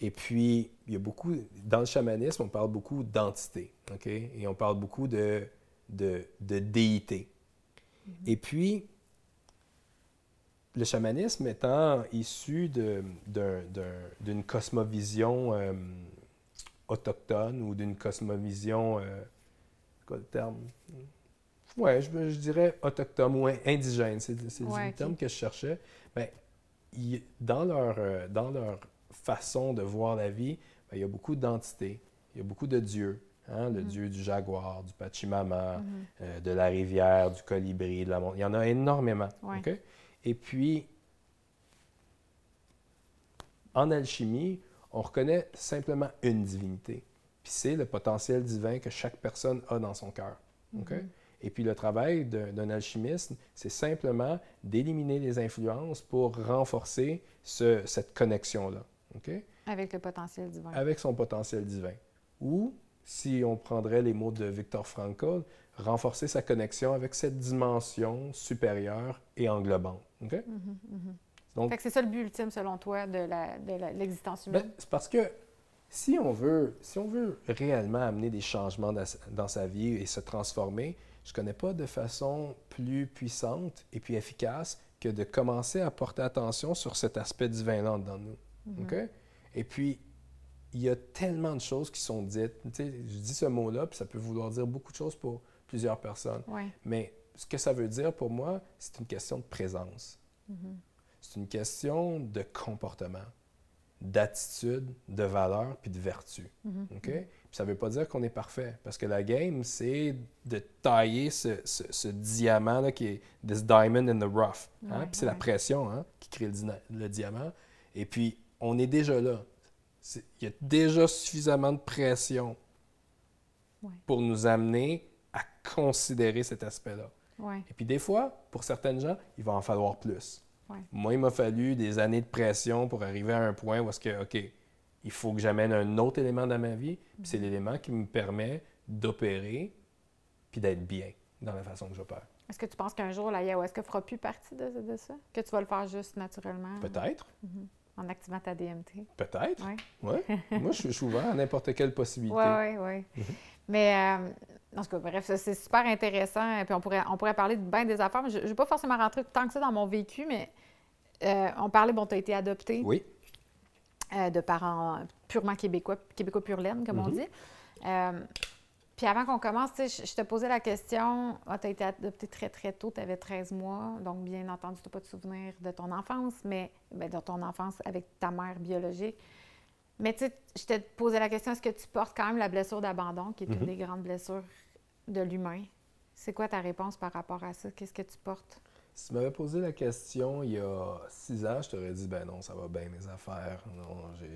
Et puis, il y a beaucoup, dans le chamanisme, on parle beaucoup d'entité, OK? Et on parle beaucoup de, de, de déité. Mm-hmm. Et puis, le chamanisme étant issu d'une cosmovision euh, autochtone ou d'une cosmovision. Euh, quoi le terme? Ouais, je, dirais autochtone ou indigène, c'est le terme que je cherchais. Ben, dans, leur, euh, dans leur façon de voir la vie, ben, il y a beaucoup d'entités, il y a beaucoup de dieux. Hein, le mm-hmm. dieu du jaguar, du pachimama, mm-hmm. de la rivière, du colibri, de la montagne. Il y en a énormément. Et puis, en alchimie, on reconnaît simplement une divinité. Puis c'est le potentiel divin que chaque personne a dans son cœur. Mm-hmm. Et puis le travail d'un alchimiste, c'est simplement d'éliminer les influences pour renforcer cette connexion-là. Avec le potentiel divin. Avec son potentiel divin. Ou si on prendrait les mots de Victor Frankl, renforcer sa connexion avec cette dimension supérieure et englobante. OK? Mm-hmm, mm-hmm. Donc, c'est ça le but ultime, selon toi, de, l'existence humaine? Ben, c'est parce que si on, veut, si on veut réellement amener des changements dans sa vie et se transformer, je ne connais pas de façon plus puissante et puis efficace que de commencer à porter attention sur cet aspect divin-là dans nous. OK? Et puis, il y a tellement de choses qui sont dites. je dis ce mot-là, puis ça peut vouloir dire beaucoup de choses pour plusieurs personnes. Mais ce que ça veut dire pour moi, c'est une question de présence. Mm-hmm. C'est une question de comportement, d'attitude, de valeur, puis de vertu. Mm-hmm. OK? Puis ça ne veut pas dire qu'on est parfait, parce que la game, c'est de tailler ce, diamant-là qui est « this diamond in the rough hein? Puis c'est la pression hein, qui crée le diamant. Et puis, on est déjà là il y a déjà suffisamment de pression pour nous amener à considérer cet aspect-là. Et puis des fois, pour certaines gens, il va en falloir plus. Moi, il m'a fallu des années de pression pour arriver à un point où est-ce que, OK, il faut que j'amène un autre élément dans ma vie, puis c'est mm-hmm. l'élément qui me permet d'opérer puis d'être bien dans la façon que j'opère. Est-ce que tu penses qu'un jour, la ayahuasca fera plus partie de, ça? Que tu vas le faire juste naturellement? Peut-être. Mm-hmm en activant ta DMT. Peut-être. Oui. Ouais. Moi, je suis ouvert à n'importe quelle possibilité. Oui, oui, oui. Mhm. Mais, euh, en tout cas, bref, c'est super intéressant. Et puis, on pourrait, on pourrait parler de bien des affaires. Mais je ne vais pas forcément rentrer tant que ça dans mon vécu, mais euh, on parlait, bon, tu as été adopté. Oui. Euh, de parents purement québécois, québécois pur laine, comme on mhm. dit. Puis avant qu'on commence, je te posais la question, ah, tu as été adopté très, très tôt, tu avais 13 mois, donc bien entendu, tu n'as pas de souvenir de ton enfance, mais ben, de ton enfance avec ta mère biologique. Mais tu sais, je te posais la question, est-ce que tu portes quand même la blessure d'abandon, qui est une mm-hmm. des grandes blessures de l'humain? C'est quoi ta réponse par rapport à ça? Qu'est-ce que tu portes? Si tu m'avais posé la question il y a six ans, je t'aurais dit ben non, ça va bien mes affaires.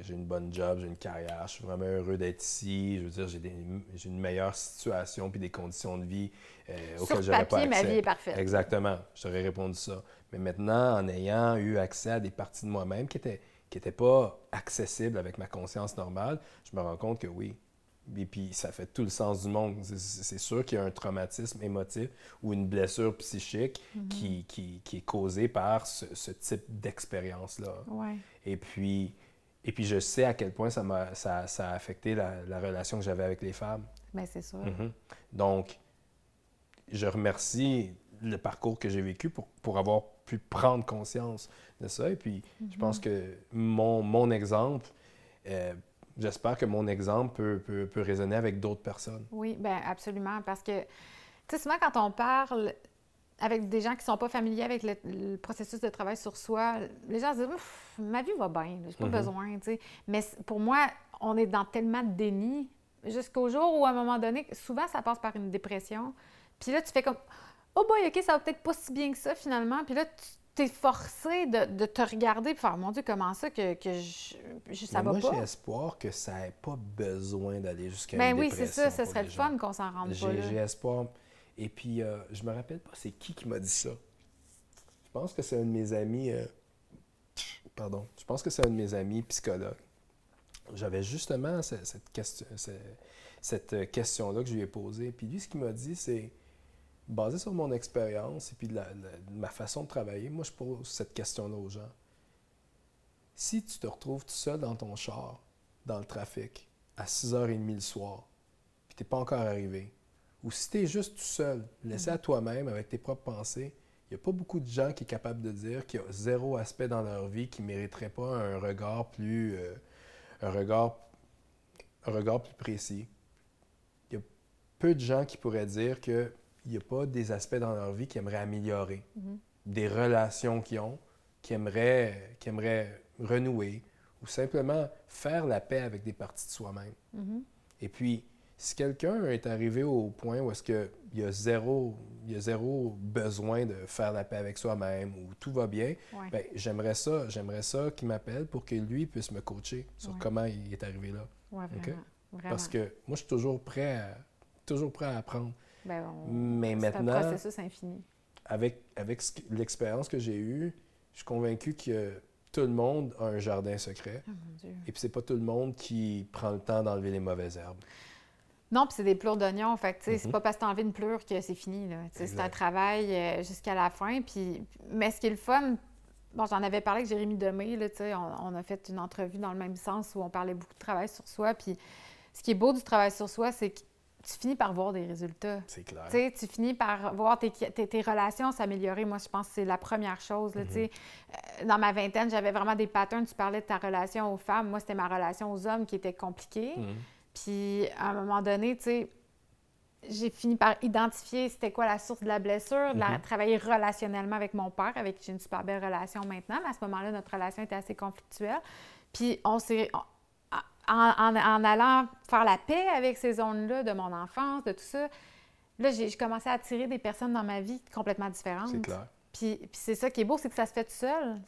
j'ai une bonne job, j'ai une carrière, je suis vraiment heureux d'être ici. Je veux dire, j'ai une meilleure situation puis des conditions de vie euh, auxquelles j'aurais pas accès. ma vie est parfaite. Exactement, je t'aurais répondu ça. Mais maintenant, en ayant eu accès à des parties de moi-même qui étaient qui n'étaient pas accessibles avec ma conscience normale, je me rends compte que oui, et puis, ça fait tout le sens du monde. C'est sûr qu'il y a un traumatisme émotif ou une blessure psychique mhm. qui, qui, est causée par ce, type d'expérience-là. Et, puis, et puis, je sais à quel point ça, a, ça, ça a affecté la, relation que j'avais avec les femmes. Bien, c'est sûr. Mhm. Donc, je remercie le parcours que j'ai vécu pour, pour, avoir pu prendre conscience de ça. Et puis, je pense mhm. que mon, mon exemple... Euh, j'espère que mon exemple peut, peut, résonner avec d'autres personnes. Oui, bien absolument. Parce que, tu sais, souvent quand on parle avec des gens qui ne sont pas familiers avec le, processus de travail sur soi, les gens se disent ma vie va bien, j'ai pas mm-hmm. besoin, tu sais. Mais pour moi, on est dans tellement de déni jusqu'au jour où, à un moment donné, souvent, ça passe par une dépression. Puis là, tu fais comme oh boy, OK, ça va peut-être pas si bien que ça finalement. Puis là, tu t'es forcé de, te regarder et faire, mon Dieu, comment ça que, que je, je, ça va moi, pas? Moi, j'ai espoir que ça n'ait pas besoin d'aller jusqu'à ben une oui, c'est ça, ce serait le fun qu'on s'en rende pas J'ai espoir. Et puis, euh, je me rappelle pas c'est qui qui m'a dit ça. Je pense que c'est un de mes amis... Euh, pardon. Je pense que c'est un de mes amis psychologues. J'avais justement cette, cette question, cette question-là que je lui ai posée. Puis lui, ce qu'il m'a dit, c'est basé sur mon expérience et puis de, ma façon de travailler, moi, je pose cette question-là aux gens. Si tu te retrouves tout seul dans ton char, dans le trafic, à 6h30 le soir, puis tu n'es pas encore arrivé, ou si tu es juste tout seul, laissé à toi-même avec tes propres pensées, il n'y a pas beaucoup de gens qui sont capables de dire qu'il y a zéro aspect dans leur vie qui ne mériterait pas un regard plus, euh, un regard, un regard plus précis. Il y a peu de gens qui pourraient dire que il n'y a pas des aspects dans leur vie qu'ils aimeraient améliorer, mhm. des relations qu'ils ont, qu'ils aimeraient, aimeraient, renouer, ou simplement faire la paix avec des parties de soi-même. Mhm. Et puis, si quelqu'un est arrivé au point où est-ce qu'il y a zéro, il a zéro besoin de faire la paix avec soi-même ou tout va bien, ben, j'aimerais ça, j'aimerais ça qu'il m'appelle pour que lui puisse me coacher sur comment il est arrivé là. Parce que moi, je suis toujours prêt toujours prêt à apprendre. Ben, Mais maintenant, un processus infini. Avec, avec l'expérience que j'ai eue, je suis convaincu que tout le monde a un jardin secret. Oh, mon Dieu. Et puis, c'est pas tout le monde qui prend le temps d'enlever les mauvaises herbes. Non, puis c'est des pleurs d'oignons. Fait que, sais, c'est Mhm. pas parce que t'as envie une pleure que c'est fini, C'est un travail euh, jusqu'à la fin. Puis... Mais ce qui est le fun, bon, j'en avais parlé avec Jérémy Demé, là, on, on a fait une entrevue dans le même sens où on parlait beaucoup de travail sur soi. Puis ce qui est beau du travail sur soi, c'est que tu finis par voir des résultats. C'est clair. Tu finis par voir tes, tes- tes relations s'améliorer. Moi, je pense que c'est la première chose. là. Euh, Dans ma vingtaine, j'avais vraiment des patterns. Tu parlais de ta relation aux femmes. Moi, c'était ma relation aux hommes qui était compliquée. Mhm. Puis, à un moment donné, tu sais, j'ai fini par identifier c'était quoi la source de la blessure, de la, Mhm. travailler relationnellement avec mon père, avec qui j'ai une super belle relation maintenant. Mais à ce moment-là, notre relation était assez conflictuelle. Puis, on s'est... En, en- en allant faire la paix avec ces zones-là de mon enfance, de tout ça, là, j'ai commencé à attirer des personnes dans ma vie complètement différentes. C'est clair. Puis, puis c'est ça qui est beau, c'est que ça se fait tout seul.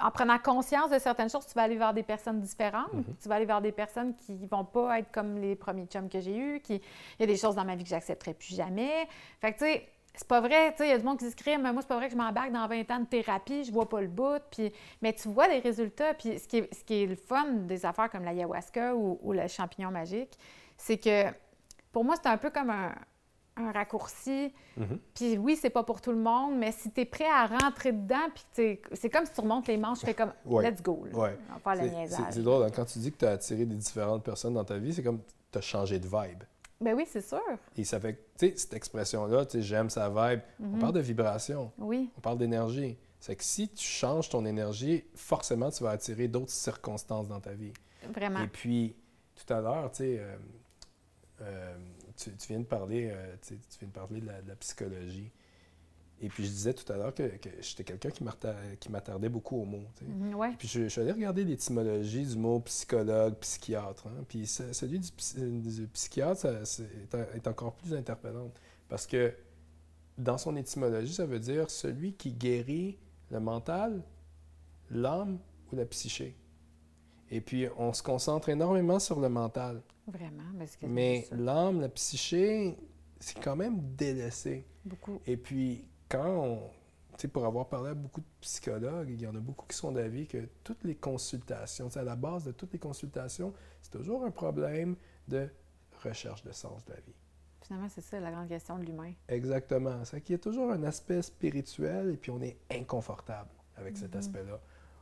En prenant conscience de certaines choses, tu vas aller vers des personnes différentes. Mhm. Tu vas aller vers des personnes qui vont pas être comme les premiers chums que j'ai eus. Qui... Il y a des choses dans ma vie que j'accepterai plus jamais. Fait que, tu sais, c'est pas vrai. Tu sais, il y a du monde qui se crime. Moi, c'est pas vrai que je m'embarque dans 20 ans de thérapie. Je vois pas le bout. Puis... Mais tu vois des résultats. Puis ce qui est, ce qui est le fun des affaires comme l'ayahuasca ou, ou le champignon magique, c'est que pour moi, c'est un peu comme un, un raccourci. Mhm. Puis oui, c'est pas pour tout le monde, mais si tu es prêt à rentrer dedans, puis c'est comme si tu remontes les manches, tu fais comme Ouais. let's go, là. Ouais. on va faire le niaisage. c'est drôle, hein, quand tu dis que tu as attiré des différentes personnes dans ta vie, c'est comme tu as changé de vibe. Ben oui, c'est sûr. Et ça fait tu sais, cette expression-là, tu sais, j'aime sa vibe, on Mhm. parle de vibration, Oui, on parle d'énergie. C'est que si tu changes ton énergie, forcément, tu vas attirer d'autres circonstances dans ta vie. vraiment. Et puis, tout à l'heure, tu sais, euh, euh, tu, tu viens de parler, euh, tu viens de parler de la, de la psychologie. Et puis, je disais tout à l'heure que, que j'étais quelqu'un qui m'attar- qui m'attardait beaucoup aux mots. ouais. Puis je, je suis allé regarder l'étymologie du mot psychologue, psychiatre. hein. Puis ce- celui du, psy- du psychiatre ça, c'est- est, en- est encore plus interpellante. Parce que dans son étymologie, ça veut dire celui qui guérit le mental, l'âme ou la psyché. Et puis on se concentre énormément sur le mental. Vraiment. parce que Mais l'âme, la psyché, c'est quand même délaissé. beaucoup. Et puis, quand on. Pour avoir parlé à beaucoup de psychologues, il y en a beaucoup qui sont d'avis que toutes les consultations, à la base de toutes les consultations, c'est toujours un problème de recherche de sens de la vie. Finalement, c'est ça la grande question de l'humain. Exactement. C'est qu'il y a toujours un aspect spirituel et puis on est inconfortable avec cet Mhm. aspect-là.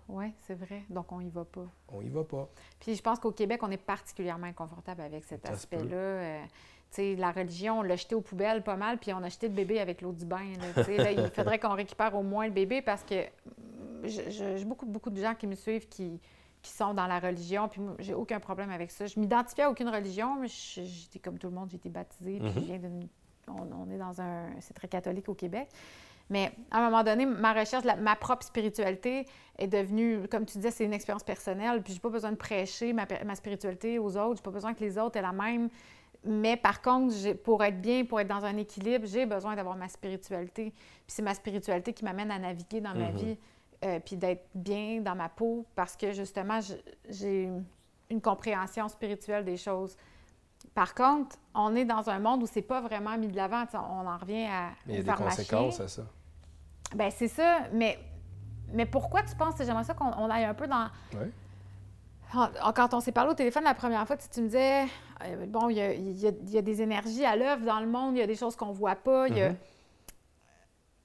Oui, c'est vrai. Donc, on y va pas. On y va pas. Puis je pense qu'au Québec, on est particulièrement inconfortable avec cet aspect-là. Euh, tu sais, la religion, on l'a jeté aux poubelles pas mal, puis on a jeté le bébé avec l'eau du bain. là. Là, il faudrait qu'on récupère au moins le bébé parce que mm, j'ai beaucoup, beaucoup de gens qui me suivent qui, qui sont dans la religion, puis moi, j'ai aucun problème avec ça. Je m'identifie à aucune religion, mais j'étais comme tout le monde, j'ai été baptisée, puis je Mhm. viens d'une... On, on est dans un... C'est très catholique au Québec. Mais à un moment donné, ma recherche, la- ma propre spiritualité est devenue, comme tu disais, c'est une expérience personnelle. Puis j'ai pas besoin de prêcher ma, ma spiritualité aux autres. J'ai pas besoin que les autres aient la même. Mais par contre, pour être bien, pour être dans un équilibre, j'ai besoin d'avoir ma spiritualité. Puis c'est ma spiritualité qui m'amène à naviguer dans ma Mhm. vie, euh, puis d'être bien dans ma peau, parce que justement, j'ai une compréhension spirituelle des choses. Par contre, on est dans un monde où c'est pas vraiment mis de l'avant. On en revient à Mais il y a des conséquences à ça. Ben c'est ça, mais, mais pourquoi tu penses, j'aimerais ça qu'on on aille un peu dans... Ah, Quand on s'est parlé au téléphone la première fois, tu, me disais, euh, bon, il y a, il y a- il y a des énergies à l'œuvre dans le monde, il y a des choses qu'on voit pas, il y a- Mhm.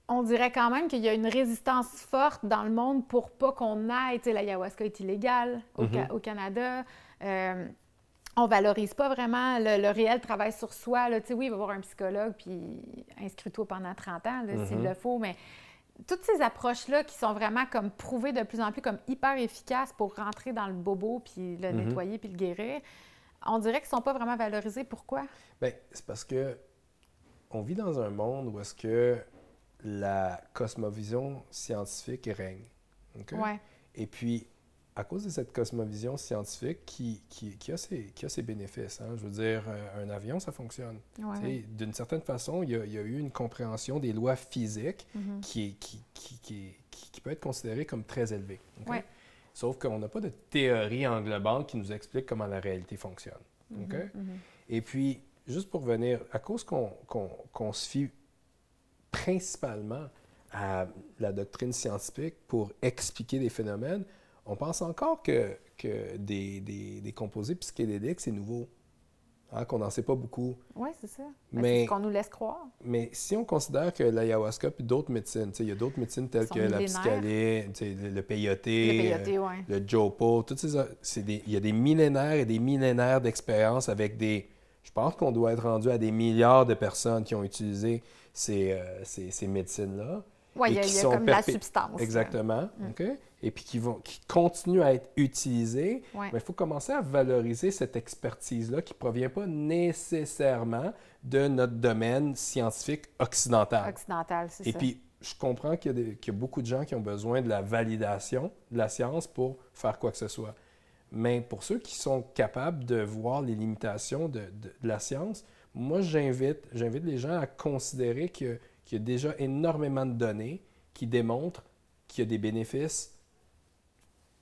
On dirait quand même qu'il y a une résistance forte dans le monde pour pas qu'on aille, tu sais, l'ayahuasca est illégale au, Ca- Mhm. au Canada. Euh, on valorise pas vraiment le, le réel travail sur soi. Là. Oui, il va y avoir un psychologue, puis inscris-toi pendant 30 ans, là, s'il Mhm. le faut, mais toutes ces approches-là qui sont vraiment comme prouvées de plus en plus comme hyper efficaces pour rentrer dans le bobo, puis le Mhm. nettoyer, puis le guérir, on dirait qu'ils sont pas vraiment valorisés. Pourquoi? Bien, c'est parce que on vit dans un monde où est-ce que la cosmovision scientifique règne. OK? Ouais. Et puis, à cause de cette cosmovision scientifique qui, qui, qui a, ses, qui a ses bénéfices, hein, je veux dire, euh, un avion, ça fonctionne. Ouais. D'une certaine façon, il y, a, il y a eu une compréhension des lois physiques Mhm. qui, peut être considérée comme très élevée. Ouais. Sauf qu'on n'a pas de théorie englobante qui nous explique comment la réalité fonctionne. OK? Mhm, mhm. Et puis, juste pour venir, à cause qu'on se fie principalement à la doctrine scientifique pour expliquer des phénomènes, on pense encore que, que des, des- des composés psychédéliques, c'est nouveau. hein, qu'on n'en sait pas beaucoup. Oui, c'est ça. Mais- Mais... Ce qu'on nous laisse croire. Mais si on considère que l'ayahuasca puis d'autres médecines, il y a d'autres médecines telles que la millénaires. sais, le, le peyote, Le euh, oui. le jopo, toutes ces, il y a des millénaires et des millénaires d'expérience avec des, je pense qu'on doit être rendu à des milliards de personnes qui ont utilisé ces, euh, ces, ces médecines-là. Oui, et il y a, y a comme la substance. Exactement, Mm. Et puis qui, vont, qui continuent à être utilisées. Ouais. Mais il faut commencer à valoriser cette expertise-là qui ne provient pas nécessairement de notre domaine scientifique occidental. Occidental, c'est Et ça. puis, je comprends qu'il y, a y beaucoup de gens qui ont besoin de la validation de la science pour faire quoi que ce soit. Mais pour ceux qui sont capables de voir les limitations de, de- de la science, moi, j'invite, j'invite les gens à considérer que- qu'il y a déjà énormément de données qui démontrent qu'il y a des bénéfices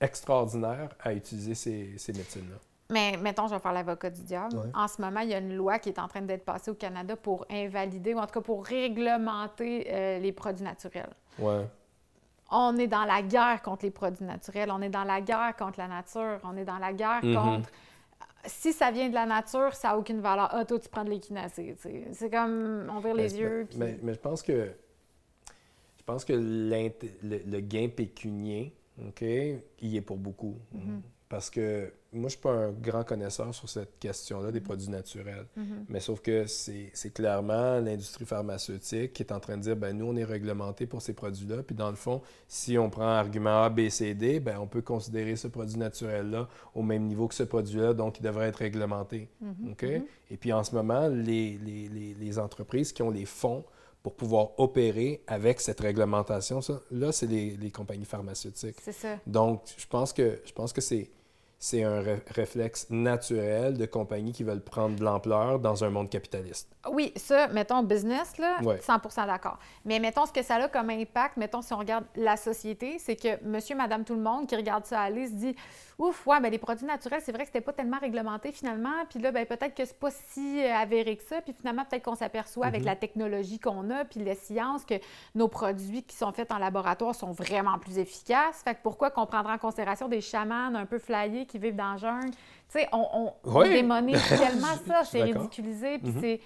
extraordinaires à utiliser ces, ces médecines-là. Mais mettons, je vais faire l'avocat du diable. Ouais. En ce moment, il y a une loi qui est en train d'être passée au Canada pour invalider, ou en tout cas pour réglementer euh, les produits naturels. Ouais. On est dans la guerre contre les produits naturels, on est dans la guerre contre la nature, on est dans la guerre Mhm. contre... Si ça vient de la nature, ça n'a aucune valeur. Ah, toi, tu prends de l'équinacée. C'est comme, on vire les Mais- yeux. Mais, puis- mais- mais je pense que je pense que le gain pécunier, OK, il est pour beaucoup. Mhm. Parce que moi, je suis pas un grand connaisseur sur cette question-là des produits naturels. Mhm. Mais sauf que c'est clairement l'industrie pharmaceutique qui est en train de dire, ben nous, on est réglementé pour ces produits-là. Puis dans le fond, si on prend argument A, B, C, D, ben on peut considérer ce produit naturel-là au même niveau que ce produit-là, donc il devrait être réglementé. Mhm. OK? Et puis en ce moment, les, les- les- les entreprises qui ont les fonds pour pouvoir opérer avec cette réglementation, ça, là, c'est les, les compagnies pharmaceutiques. C'est ça. Donc, je pense que, je pense que c'est, c'est un ré- réflexe naturel de compagnies qui veulent prendre de l'ampleur dans un monde capitaliste. Oui, ça, mettons, business, là, Ouais. 100% d'accord. Mais mettons, ce que ça a comme impact, mettons, si on regarde la société, c'est que monsieur, madame, tout le monde qui regarde ça aller se dit Ouf, ouais, ben les produits naturels, c'est vrai que c'était pas tellement réglementé finalement. Puis là, ben peut-être que c'est pas si euh, avéré que ça. Puis finalement, peut-être qu'on s'aperçoit avec Mhm. la technologie qu'on a, puis les sciences, que nos produits qui sont faits en laboratoire sont vraiment plus efficaces. Fait que pourquoi qu'on prendra en considération des chamans un peu flyés qui vivent dans la jungle? Tu sais, on, on, on Oui. démonise tellement ça, c'est ridiculisé, puis Mhm. c'est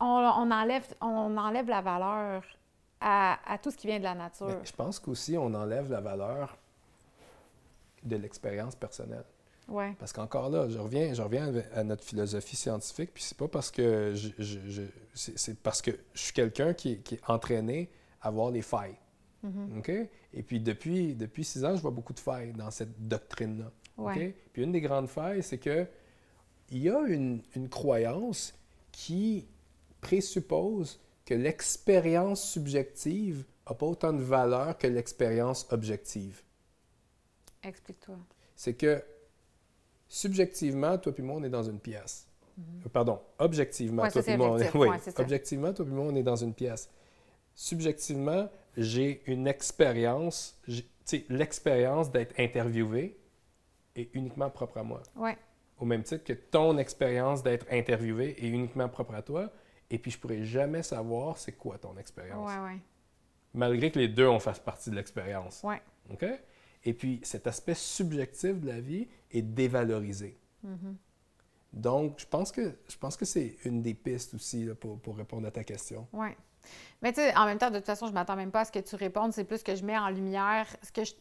on, on enlève, on enlève la valeur à, à tout ce qui vient de la nature. Mais je pense qu'aussi, on enlève la valeur de l'expérience personnelle. Ouais. Parce qu'encore là, je reviens, je reviens à notre philosophie scientifique, puis c'est pas parce que je, je- je- c'est, c'est parce que je suis quelqu'un qui, est- qui est entraîné à voir les failles. OK? Et puis depuis, depuis six ans, je vois beaucoup de failles dans cette doctrine-là. Ouais. Puis une des grandes failles, c'est que il y a une, une croyance qui présuppose que l'expérience subjective n'a pas autant de valeur que l'expérience objective. Explique-toi. C'est que subjectivement, toi puis moi, on est dans une pièce. Euh, Pardon, objectivement, Ouais, toi puis moi, on est... oui, Ouais, ça. objectivement, toi puis moi, on est dans une pièce. Subjectivement, j'ai une expérience, l'expérience d'être interviewé est uniquement propre à moi. Ouais. Au même titre que ton expérience d'être interviewé est uniquement propre à toi. Et puis, je pourrais jamais savoir c'est quoi ton expérience. Ouais, ouais. Malgré que les deux, on fasse partie de l'expérience. Ouais. OK? Et puis, cet aspect subjectif de la vie est dévalorisé. Mhm. Donc, je pense que, je pense que c'est une des pistes aussi là, pour, pour répondre à ta question. Ouais. Mais tu sais, en même temps, de toute façon, je m'attends même pas à ce que tu répondes. C'est plus que je mets en lumière ce que je,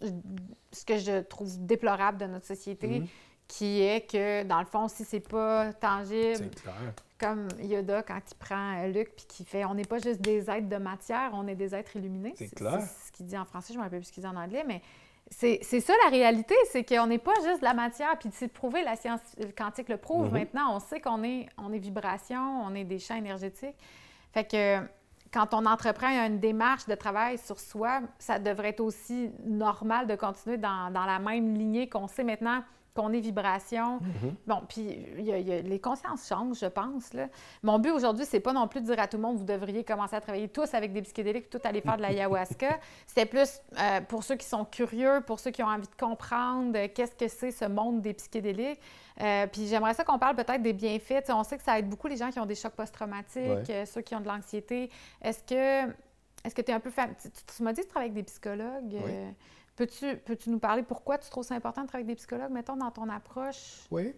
ce que je trouve déplorable de notre société, Mhm. qui est que, dans le fond, si c'est pas tangible, C'est clair. comme Yoda quand il prend euh, Luke puis qui fait on n'est pas juste des êtres de matière, on est des êtres illuminés. C'est clair. C'est ce qu'il dit en français, je ne me rappelle plus ce qu'il dit en anglais, mais c'est c'est ça la réalité, c'est qu'on n'est pas juste de la matière. Puis c'est prouvé, la science quantique le prouve Mhm. maintenant. On sait qu'on est, on est vibration, on est des champs énergétiques. Fait que quand on entreprend une démarche de travail sur soi, ça devrait être aussi normal de continuer dans, la même lignée qu'on sait maintenant qu'on est vibration. Mhm. Bon, puis il y a- il y a- les consciences changent, je pense. Là. Mon but aujourd'hui, c'est pas non plus de dire à tout le monde, vous devriez commencer à travailler tous avec des psychédéliques, tout aller faire de l'ayahuasca. C'était plus euh, pour ceux qui sont curieux, pour ceux qui ont envie de comprendre euh, qu'est-ce que c'est ce monde des psychédéliques. Euh, puis j'aimerais ça qu'on parle peut-être des bienfaits. On sait que ça aide beaucoup les gens qui ont des chocs post-traumatiques, ceux qui ont de l'anxiété. Est-ce que est-ce que tu es un peu fam- tu- tu m'as dit que tu travailles avec des psychologues. Oui. Peux-tu peux nous parler pourquoi tu trouves ça important de travailler avec des psychologues, mettons, dans ton approche? Oui.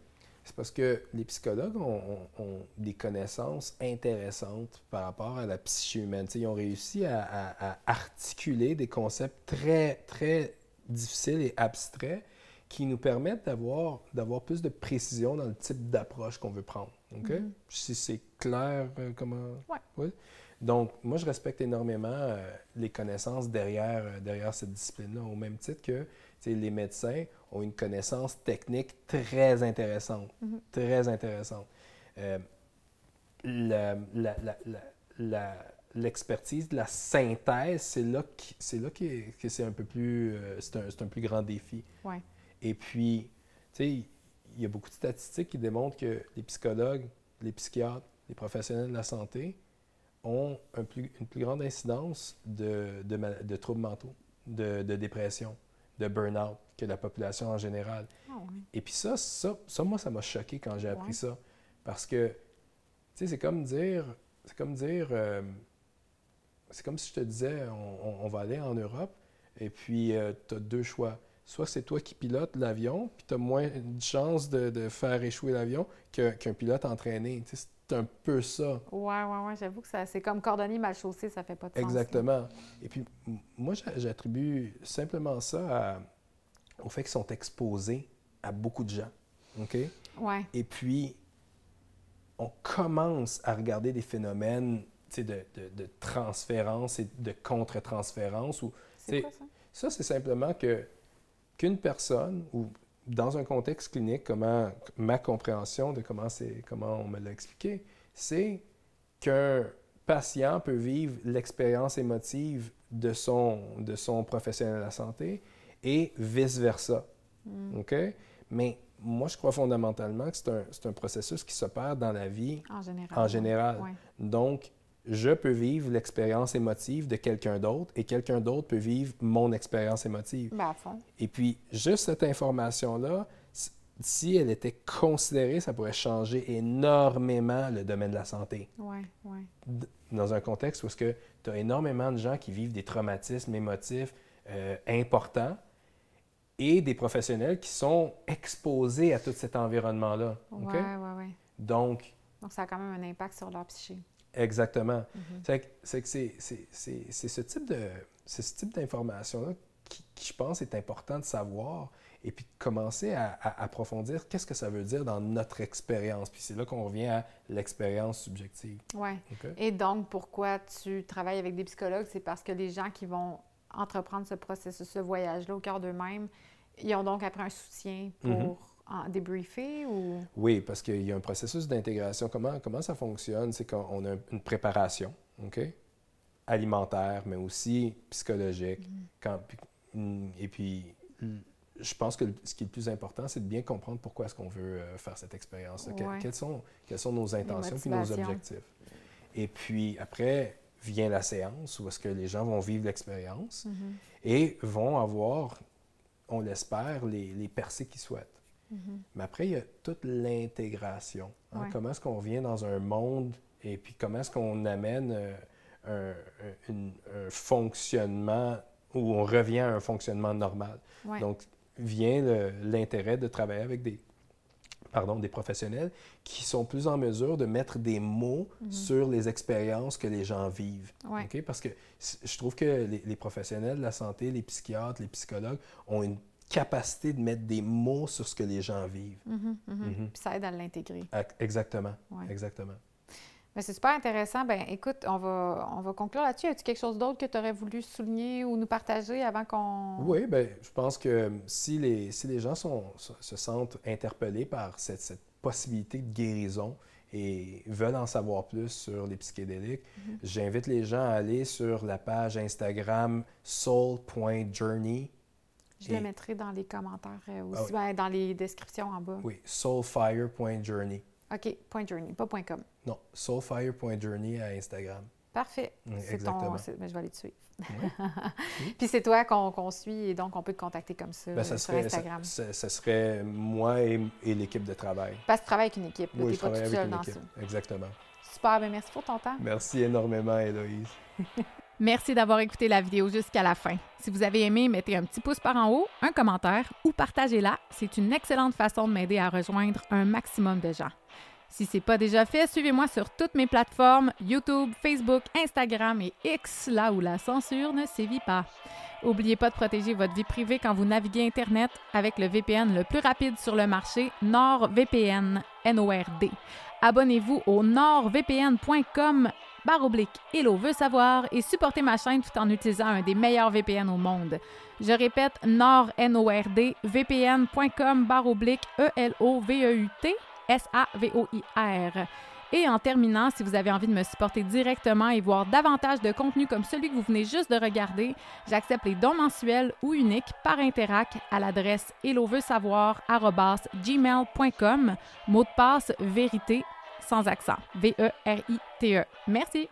C'est parce que les psychologues ont, des connaissances intéressantes par rapport à la psyché humaine. ils ont réussi à, articuler des concepts très, très difficiles et abstraits qui nous permettent d'avoir, d'avoir plus de précision dans le type d'approche qu'on veut prendre. OK? Mm-hmm. Si c'est clair, euh, comment? Oui. Donc, moi, je respecte énormément euh, les connaissances derrière, euh, derrière cette discipline-là, au même titre que les médecins ont une connaissance technique très intéressante. Mm-hmm. Très intéressante. l'expertise de la synthèse, c'est là, là que, c'est un peu plus, c'est un, un, plus grand défi. Ouais. Et puis, tu sais, il y a beaucoup de statistiques qui démontrent que les psychologues, les psychiatres, les professionnels de la santé ont un plus, une plus grande incidence de, de, troubles mentaux, de, dépression, de burn-out que la population en général. Ah Et puis ça, ça, ça, moi, ça m'a choqué quand j'ai appris ça. Parce que, tu sais, c'est comme dire, c'est comme dire, euh, c'est comme si je te disais, on, va aller en Europe, et puis euh, tu as deux choix soit c'est toi qui pilotes l'avion, puis tu as moins de chances de, faire échouer l'avion qu'un pilote entraîné. C'est un peu ça. Oui, oui, oui. J'avoue que c'est comme cordonnier mal chaussé, ça fait pas de sens. Exactement. Et puis, moi, j'attribue simplement ça au fait qu'ils sont exposés à beaucoup de gens. OK? Ouais. Et puis, on commence à regarder des phénomènes de, de, de, transférence et de contre-transférence. C'est ça? Ça, c'est simplement que qu'une personne, ou dans un contexte clinique, comment ma compréhension de comment, comment on me l'a expliqué, c'est qu'un patient peut vivre l'expérience émotive de son, de son professionnel de la santé et vice-versa. Hmm. OK? Mais moi, je crois fondamentalement que c'est un, un, processus qui s'opère dans la vie en général. En général. Donc, je peux vivre l'expérience émotive de quelqu'un d'autre et quelqu'un d'autre peut vivre mon expérience émotive. Ben, à fond. Et puis, juste cette information-là, si elle était considérée, ça pourrait changer énormément le domaine de la santé. Oui, oui. Dans un contexte où tu as énormément de gens qui vivent des traumatismes émotifs euh, importants et des professionnels qui sont exposés à tout cet environnement-là. Oui, oui, oui. Donc, Donc, ça a quand même un impact sur leur psyché. Exactement. C'est que c'est ce type de ce type d'information-là qui, je pense, est important de savoir et puis de commencer à, approfondir qu'est-ce que ça veut dire dans notre expérience. Puis c'est là qu'on revient à l'expérience subjective. Oui. Et donc, pourquoi tu travailles avec des psychologues? C'est parce que les gens qui vont entreprendre ce processus, ce voyage-là au cœur d'eux-mêmes, ils ont donc après un soutien pour en débriefer ou... Oui, parce qu'il y a un processus d'intégration. Comment, comment ça fonctionne? C'est qu'on a une préparation, OK? Alimentaire, mais aussi psychologique. Mm. Quand, et puis, je pense que ce qui est le plus important, c'est de bien comprendre pourquoi est-ce qu'on veut euh, faire cette expérience. quelles, sont, quelles sont nos intentions et nos objectifs. Et puis, après, vient la séance où est-ce que les gens vont vivre l'expérience mm-hmm. et vont avoir, on l'espère, les, les percées qu'ils souhaitent. Mm-hmm. Mais après, il y a toute l'intégration. Hein. Comment est-ce qu'on vient dans un monde et puis comment est-ce qu'on amène euh, un, fonctionnement où on revient à un fonctionnement normal? Donc, vient l'intérêt de travailler avec des, pardon, des professionnels qui sont plus en mesure de mettre des mots mm-hmm. sur les expériences que les gens vivent. Ouais. Parce que je trouve que les, les, professionnels de la santé, les psychiatres, les psychologues ont une capacité de mettre des mots sur ce que les gens vivent. Mm-hmm, mm-hmm. Mm-hmm. Puis ça aide à l'intégrer. Exactement. Exactement. Mais c'est super intéressant. Ben, écoute, on va, on va conclure là-dessus. As-tu quelque chose d'autre que tu aurais voulu souligner ou nous partager avant qu'on. Oui, bien, je pense que si les, si les gens sont, se sentent interpellés par cette, cette, possibilité de guérison et veulent en savoir plus sur les psychédéliques, j'invite les gens à aller sur la page Instagram soul.journey je le mettrai dans les commentaires euh, ah aussi, ben, dans les descriptions en bas. Oui, soulfire.journey. OK, point .journey, pas .com. Non, soulfire.journey à Instagram. Parfait. exactement. mais ben, je vais aller te suivre. Puis c'est toi qu'on suit et donc on peut te contacter comme ça, ben, ça sur serait, Instagram. Ça, serait moi et, l'équipe de travail. Parce que tu travailles avec une équipe, tu n'es pas tout seul dans ça. Exactement. Super, bien merci pour ton temps. Merci énormément, Héloïse. Merci d'avoir écouté la vidéo jusqu'à la fin. Si vous avez aimé, mettez un petit pouce par en haut, un commentaire ou partagez-la. C'est une excellente façon de m'aider à rejoindre un maximum de gens. Si ce n'est pas déjà fait, suivez-moi sur toutes mes plateformes YouTube, Facebook, Instagram et X, là où la censure ne sévit pas. N'oubliez pas de protéger votre vie privée quand vous naviguez Internet avec le VPN le plus rapide sur le marché, NordVPN, N-O-R-D. Abonnez-vous au nordvpn.com barre oblique Hello veut savoir et supportez ma chaîne tout en utilisant un des meilleurs VPN au monde. Je répète, nord, N-O-R-D, vpn.com barre oblique E-L-O-V-E-U-T S-A-V-O-I-R. Et en terminant, si vous avez envie de me supporter directement et voir davantage de contenu comme celui que vous venez juste de regarder, j'accepte les dons mensuels ou uniques par Interac à l'adresse gmail.com mot de passe vérité sans accent. V-E-R-I-T-E. Merci.